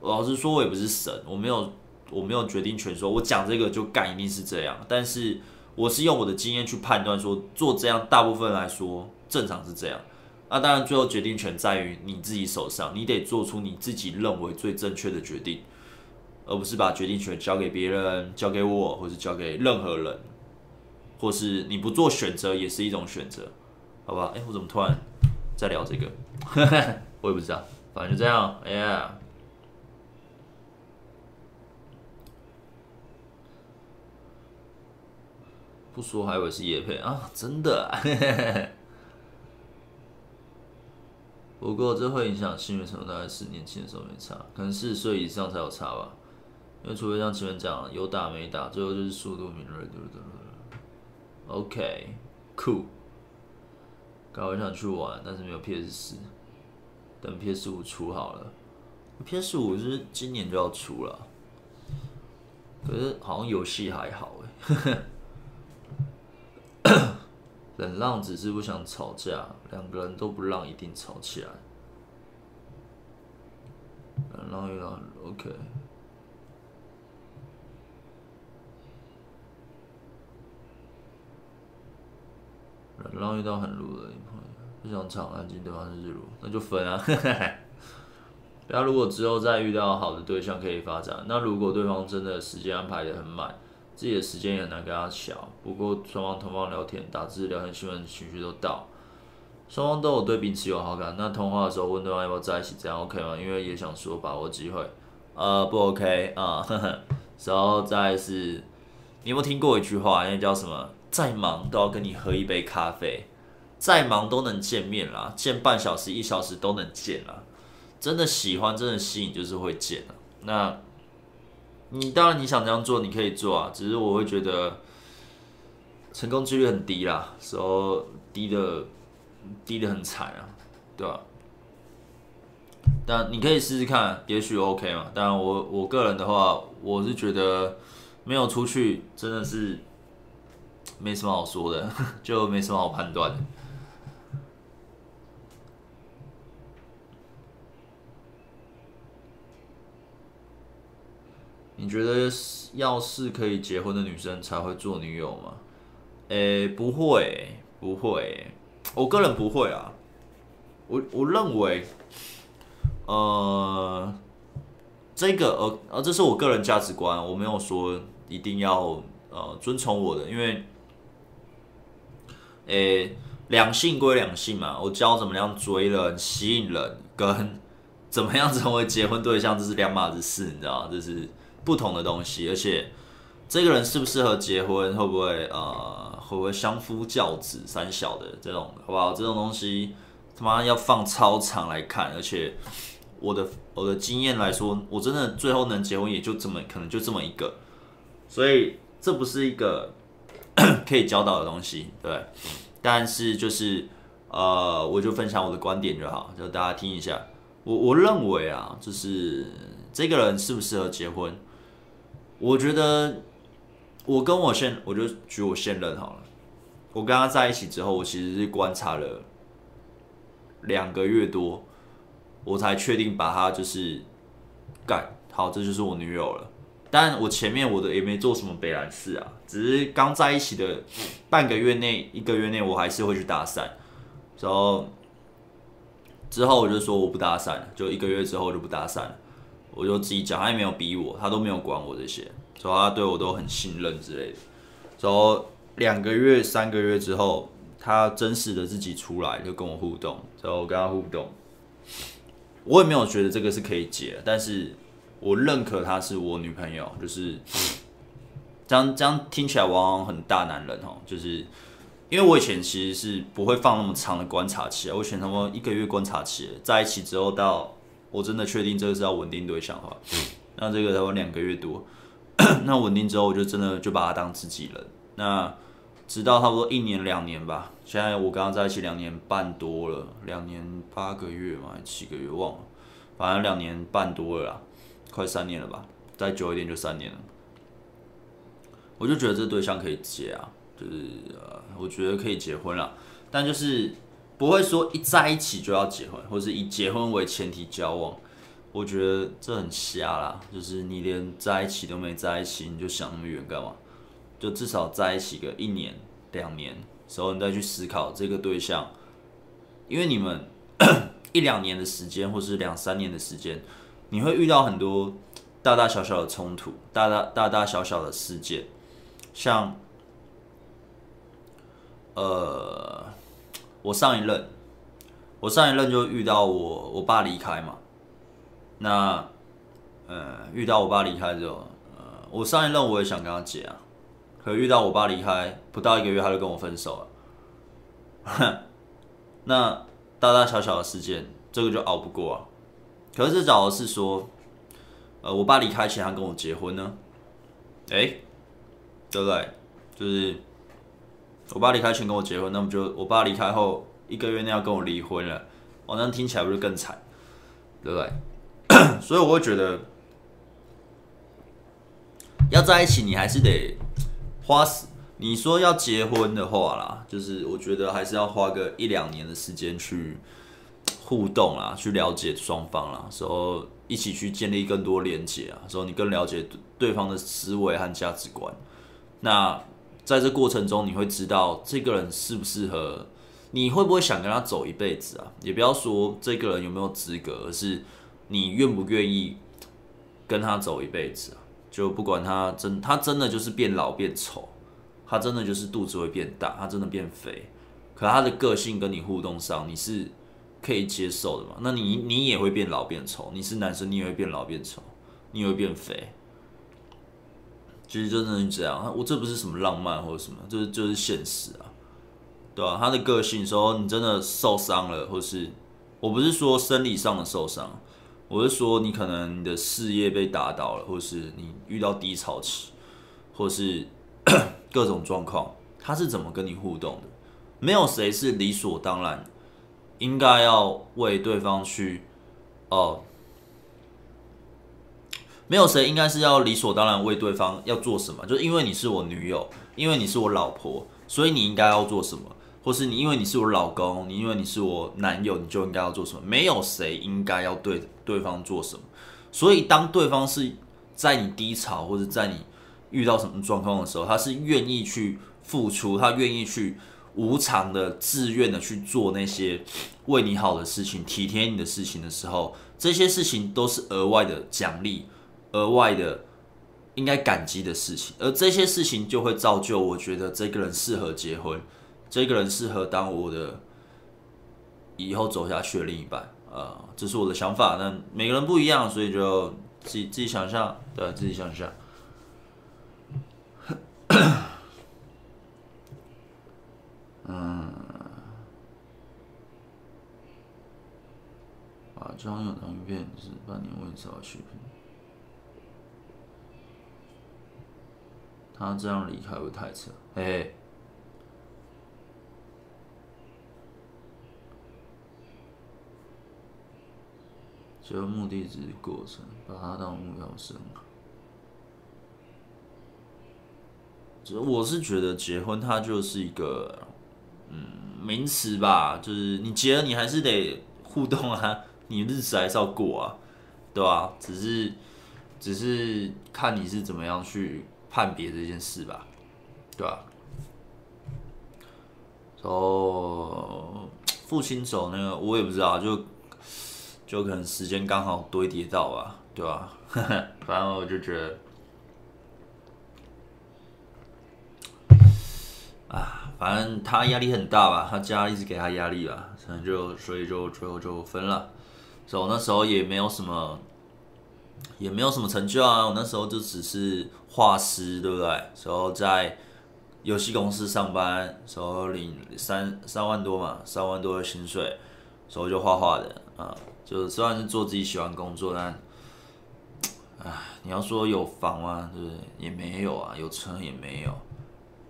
老实说，我也不是神，我没有我没有决定权，说我讲这个就干一定是这样。但是我是用我的经验去判断，说做这样大部分来说正常是这样。那当然，最后决定权在于你自己手上，你得做出你自己认为最正确的决定，而不是把决定权交给别人、交给我，或是交给任何人，或是你不做选择也是一种选择，好吧？哎，我怎么突然在聊这个？我也不知道，反正就这样。哎呀，不说还以为是业配啊，真的啊。不过这会影响性别程度，大概是年轻的时候没差，可能四十岁以上才有差吧。因为除非像前面讲有打没打，最后就是速度敏锐，对不对？OK，cool。刚好想去玩，但是没有 PS 四，等 PS 五出好了。PS 五是今年就要出了，可是好像游戏还好哎。忍让只是不想吵架，两个人都不让，一定吵起来。忍让遇到 OK，忍让遇到很鲁的女朋友，不想吵，安静对方是日鲁，那就分啊。不要，如果之后再遇到好的对象可以发展，那如果对方真的时间安排得很满。自己的时间也很难跟他抢，不过双方通话聊天、打字聊天、新闻情绪都到，双方都有对彼此有好感。那通话的时候问对方要不要在一起，这样 OK 吗？因为也想说把握机会，呃，不 OK 啊，呵呵。然后再是，你有没有听过一句话？那叫什么？再忙都要跟你喝一杯咖啡，再忙都能见面啦，见半小时、一小时都能见啦。真的喜欢，真的吸引，就是会见啊。那。你当然你想这样做，你可以做啊，只是我会觉得成功几率很低啦，时候低的低的很惨啊，对吧？但你可以试试看，也许 OK 嘛。当然我我个人的话，我是觉得没有出去真的是没什么好说的，就没什么好判断的。你觉得要是可以结婚的女生才会做女友吗？诶、不会，不会，我个人不会啊。我我认为，呃，这个呃呃，这是我个人价值观，我没有说一定要呃遵从我的，因为，诶、两性归两性嘛，我教怎么样追人、吸引人，跟 怎么样成为结婚对象，这是两码子事，你知道吗？这是。不同的东西，而且这个人适不适合结婚，会不会呃，会不会相夫教子、三小的这种，好不好？这种东西他妈要放超长来看，而且我的我的经验来说，我真的最后能结婚也就这么可能就这么一个，所以这不是一个 可以教导的东西，对。但是就是呃，我就分享我的观点就好，就大家听一下。我我认为啊，就是这个人适不适合结婚。我觉得，我跟我现，我就举我现任好了。我跟他在一起之后，我其实是观察了两个月多，我才确定把他就是干好，这就是我女友了。但我前面我的也没做什么北兰事啊，只是刚在一起的半个月内、一个月内，我还是会去搭讪，然后之后我就说我不搭讪了，就一个月之后就不搭讪了，我就自己讲，他也没有逼我，他都没有管我这些，所以他对我都很信任之类的。然后两个月、三个月之后，他真实的自己出来就跟我互动，然后我跟他互动，我也没有觉得这个是可以结，但是我认可她是我女朋友，就是这样这样听起来往往很大男人哦，就是。因为我以前其实是不会放那么长的观察期，我以前差不多一个月观察期，在一起之后到我真的确定这个是要稳定对象的话，那这个差不多两个月多，那稳定之后我就真的就把他当自己人。那直到差不多一年两年吧，现在我跟他在一起两年半多了，两年八个月嘛，七个月忘了，反正两年半多了啦，快三年了吧，再久一点就三年了。我就觉得这对象可以结啊。就是呃，我觉得可以结婚了，但就是不会说一在一起就要结婚，或是以结婚为前提交往。我觉得这很瞎啦，就是你连在一起都没在一起，你就想那么远干嘛？就至少在一起个一年、两年，时候你再去思考这个对象，因为你们 一两年的时间，或是两三年的时间，你会遇到很多大大小小的冲突，大大大大小小的事件，像。呃，我上一任，我上一任就遇到我我爸离开嘛，那呃遇到我爸离开之后，呃我上一任我也想跟他结啊，可遇到我爸离开不到一个月他就跟我分手了，那大大小小的事件这个就熬不过啊，可是找的是说，呃我爸离开前他跟我结婚呢，哎、对不对？就是。我爸离开前跟我结婚，那么就我爸离开后一个月内要跟我离婚了，哦，那听起来不是更惨，对不对？所以我会觉得要在一起，你还是得花时。你说要结婚的话啦，就是我觉得还是要花个一两年的时间去互动啦，去了解双方啦，时候一起去建立更多连接啊，时候你更了解对方的思维和价值观，那。在这过程中，你会知道这个人适不适合，你会不会想跟他走一辈子啊？也不要说这个人有没有资格，而是你愿不愿意跟他走一辈子啊？就不管他真，他真的就是变老变丑，他真的就是肚子会变大，他真的变肥，可他的个性跟你互动上，你是可以接受的嘛？那你你也会变老变丑，你是男生，你也会变老变丑，你也会变肥。其实真的是这样，我这不是什么浪漫或者什么，就是就是现实啊，对吧？他的个性说你真的受伤了，或是我不是说生理上的受伤，我是说你可能你的事业被打倒了，或是你遇到低潮期，或是 各种状况，他是怎么跟你互动的？没有谁是理所当然应该要为对方去哦。没有谁应该是要理所当然为对方要做什么，就是因为你是我女友，因为你是我老婆，所以你应该要做什么，或是你因为你是我老公，你因为你是我男友，你就应该要做什么。没有谁应该要对对方做什么。所以当对方是在你低潮或者在你遇到什么状况的时候，他是愿意去付出，他愿意去无偿的、自愿的去做那些为你好的事情、体贴你的事情的时候，这些事情都是额外的奖励。额外的应该感激的事情，而这些事情就会造就我觉得这个人适合结婚，这个人适合当我的以后走下去的另一半。呃，这是我的想法，那每个人不一样，所以就自己自己想象，对，自己想象。嗯，把交友当一遍是半年为少去。他这样离开会太扯，嘿嘿。结婚目的只是过程，把他当目标设。我是觉得结婚它就是一个嗯名词吧，就是你结了你还是得互动啊，你日子还是要过啊，对吧、啊？只是只是看你是怎么样去。判别这件事吧，对吧？然后父亲走那个，我也不知道，就就可能时间刚好堆叠到吧，对吧？反正我就觉得，啊，反正他压力很大吧，他家一直给他压力吧，可能就所以就最后就分了。所以我那时候也没有什么，也没有什么成就啊，我那时候就只是画师，对不对？然后在游戏公司上班，然后领三三万多嘛，三万多的薪水，所以就画画的啊，就虽然是做自己喜欢工作，但，唉，你要说有房啊？对不对？也没有啊，有车也没有。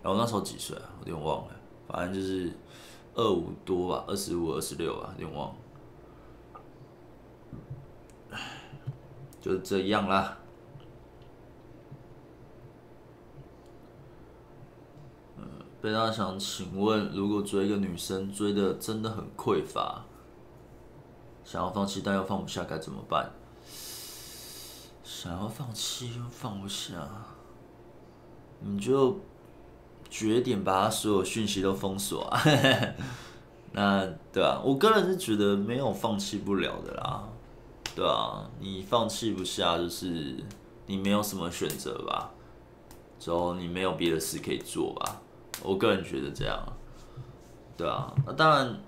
然后那时候几岁啊？我有点忘了，反正就是二五多吧，二十五、二十六吧，有点忘了。就这样啦。嗯，贝大想请问，如果追一个女生追的真的很匮乏，想要放弃但又放不下，该怎么办？想要放弃又放不下，你就绝点把他所有讯息都封锁啊。那对啊，我个人是觉得没有放弃不了的啦。对啊，你放弃不下，就是你没有什么选择吧，之后你没有别的事可以做吧。我个人觉得这样，对啊，那当然，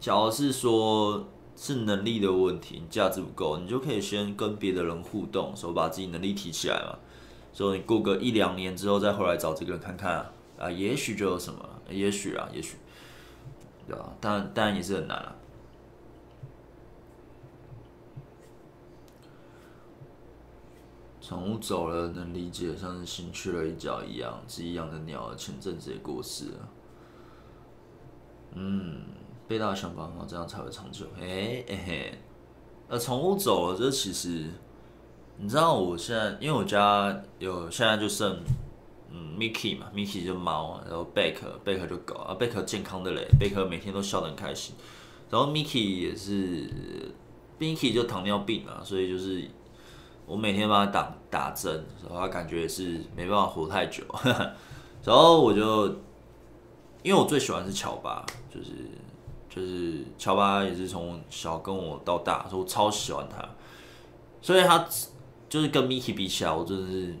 假如是说是能力的问题，你价值不够，你就可以先跟别的人互动，说把自己能力提起来嘛。所以你过个一两年之后再回来找这个人看看啊，也许就有什么，也许啊，也许，对啊，当然当然也是很难啊。宠物走了，能理解，像是新去了一角一样，是一样的鸟，前阵子也过世了。嗯，被大家想办法，这样才会长久。哎、欸、哎、欸、嘿，呃，宠物走了，这其实，你知道，我现在因为我家有现在就剩嗯 Mickey 嘛，Mickey 就猫，然后贝壳，贝壳就狗啊，贝壳健康的嘞，贝壳每天都笑得很开心，然后 Mickey 也是，Mickey 就糖尿病啊，所以就是。我每天帮他打打针，然后他感觉也是没办法活太久，然后我就，因为我最喜欢是乔巴，就是就是乔巴也是从小跟我到大，所以我超喜欢他，所以他就是跟 mike 比起来，我真的是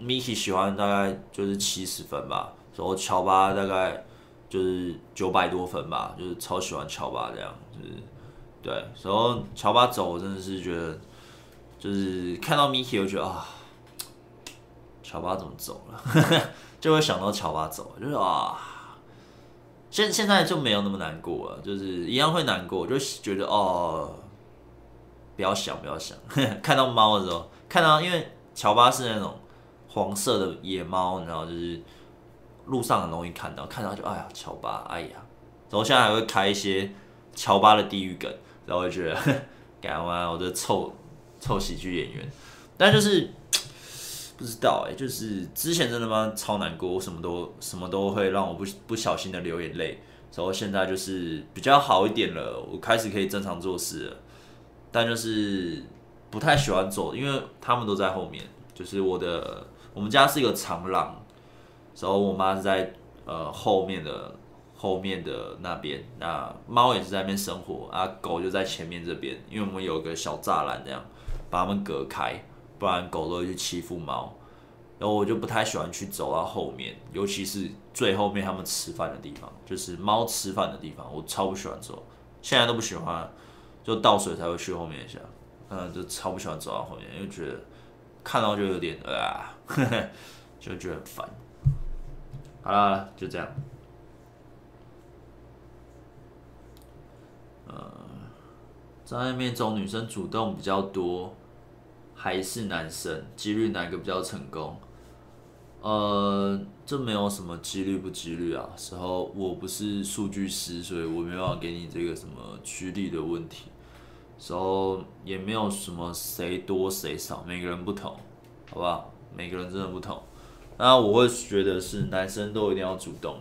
mike 喜欢大概就是七十分吧，然后乔巴大概就是九百多分吧，就是超喜欢乔巴这样，就是对，然后乔巴走，我真的是觉得。就是看到 Miki，我觉得啊，乔巴怎么走了？就会想到乔巴走，就是啊，现现在就没有那么难过了，就是一样会难过，就觉得哦，不要想，不要想。看到猫的时候，看到因为乔巴是那种黄色的野猫，然后就是路上很容易看到，看到就哎呀，乔巴，哎呀，然后现在还会开一些乔巴的地狱梗，然后我就觉得，干嘛，我的臭。臭喜剧演员，但就是不知道哎、就是之前真的吗？超难过，我什么都什么都会让我不不小心的流眼泪。然后现在就是比较好一点了，我开始可以正常做事了。但就是不太喜欢走，因为他们都在后面。就是我的我们家是一个长廊，然后我妈是在呃后面的后面的那边，那猫也是在那边生活啊，狗就在前面这边，因为我们有个小栅栏这样。把它们隔开，不然狗都会去欺负猫。然后我就不太喜欢去走到后面，尤其是最后面他们吃饭的地方，就是猫吃饭的地方，我超不喜欢走。现在都不喜欢，就倒水才会去后面一下。嗯，就超不喜欢走到后面，因为觉得看到就有点啊，呵呵，就觉得很烦。好了，就这样。在外面中女生主动比较多，还是男生？几率哪个比较成功？呃，这没有什么几率不几率啊。时候我不是数据师，所以我没办法给你这个什么几率的问题。时候也没有什么谁多谁少，每个人不同，好不好？每个人真的不同。那我会觉得是男生都一定要主动。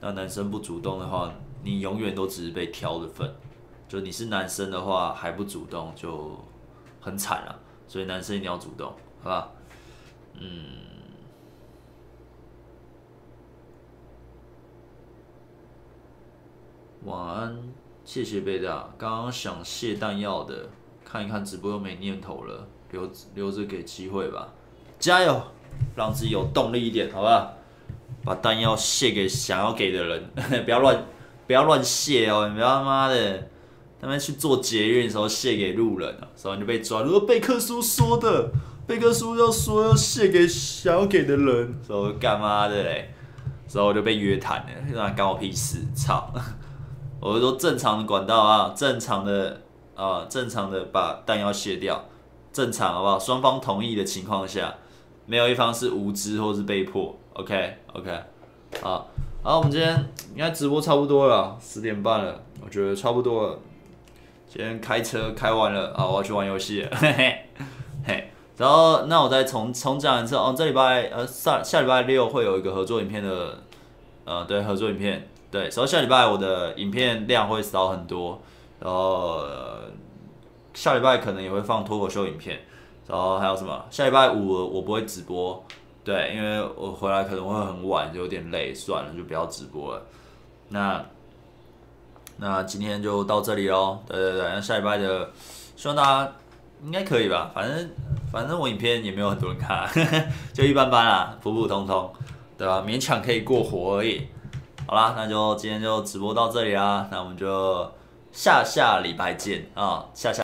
那男生不主动的话，你永远都只是被挑的份。就你是男生的话还不主动就很惨了，所以男生一定要主动，好吧？嗯，晚安，谢谢贝大，刚刚想卸弹药的，看一看直播又没念头了，留留着给机会吧，加油，让自己有动力一点，好吧？把弹药卸给想要给的人，不要乱不要乱卸哦，你不要他妈的他们去做捷运的时候卸给路人啊，所以就被抓。如果贝克叔说的，贝克叔要说要卸给想要给的人，所以干嘛的嘞？所以我就被约谈了，那干我屁事，操！我就说正常的管道啊，正常的啊、正常的把弹药卸掉，正常好不好？双方同意的情况下，没有一方是无知或是被迫。OK OK，好，好，我们今天应该直播差不多了，十点半了，我觉得差不多了。今天开车开完了啊，我要去玩游戏了，嘿嘿嘿。然后那我再重重讲一次哦，这礼拜呃下下礼拜六会有一个合作影片的，呃对，合作影片。对，所以下礼拜我的影片量会少很多，然后、下礼拜可能也会放脱口秀影片，然后还有什么？下礼拜五我不会直播，对，因为我回来可能会很晚，就有点累，算了，就不要直播了。那那今天就到这里喽，对对对，那下礼拜的希望大家应该可以吧，反正反正我影片也没有很多人看，就一般般啦，普普通通，对吧？勉强可以过活而已。好啦，那就今天就直播到这里啦，那我们就下下礼拜见啊，下下。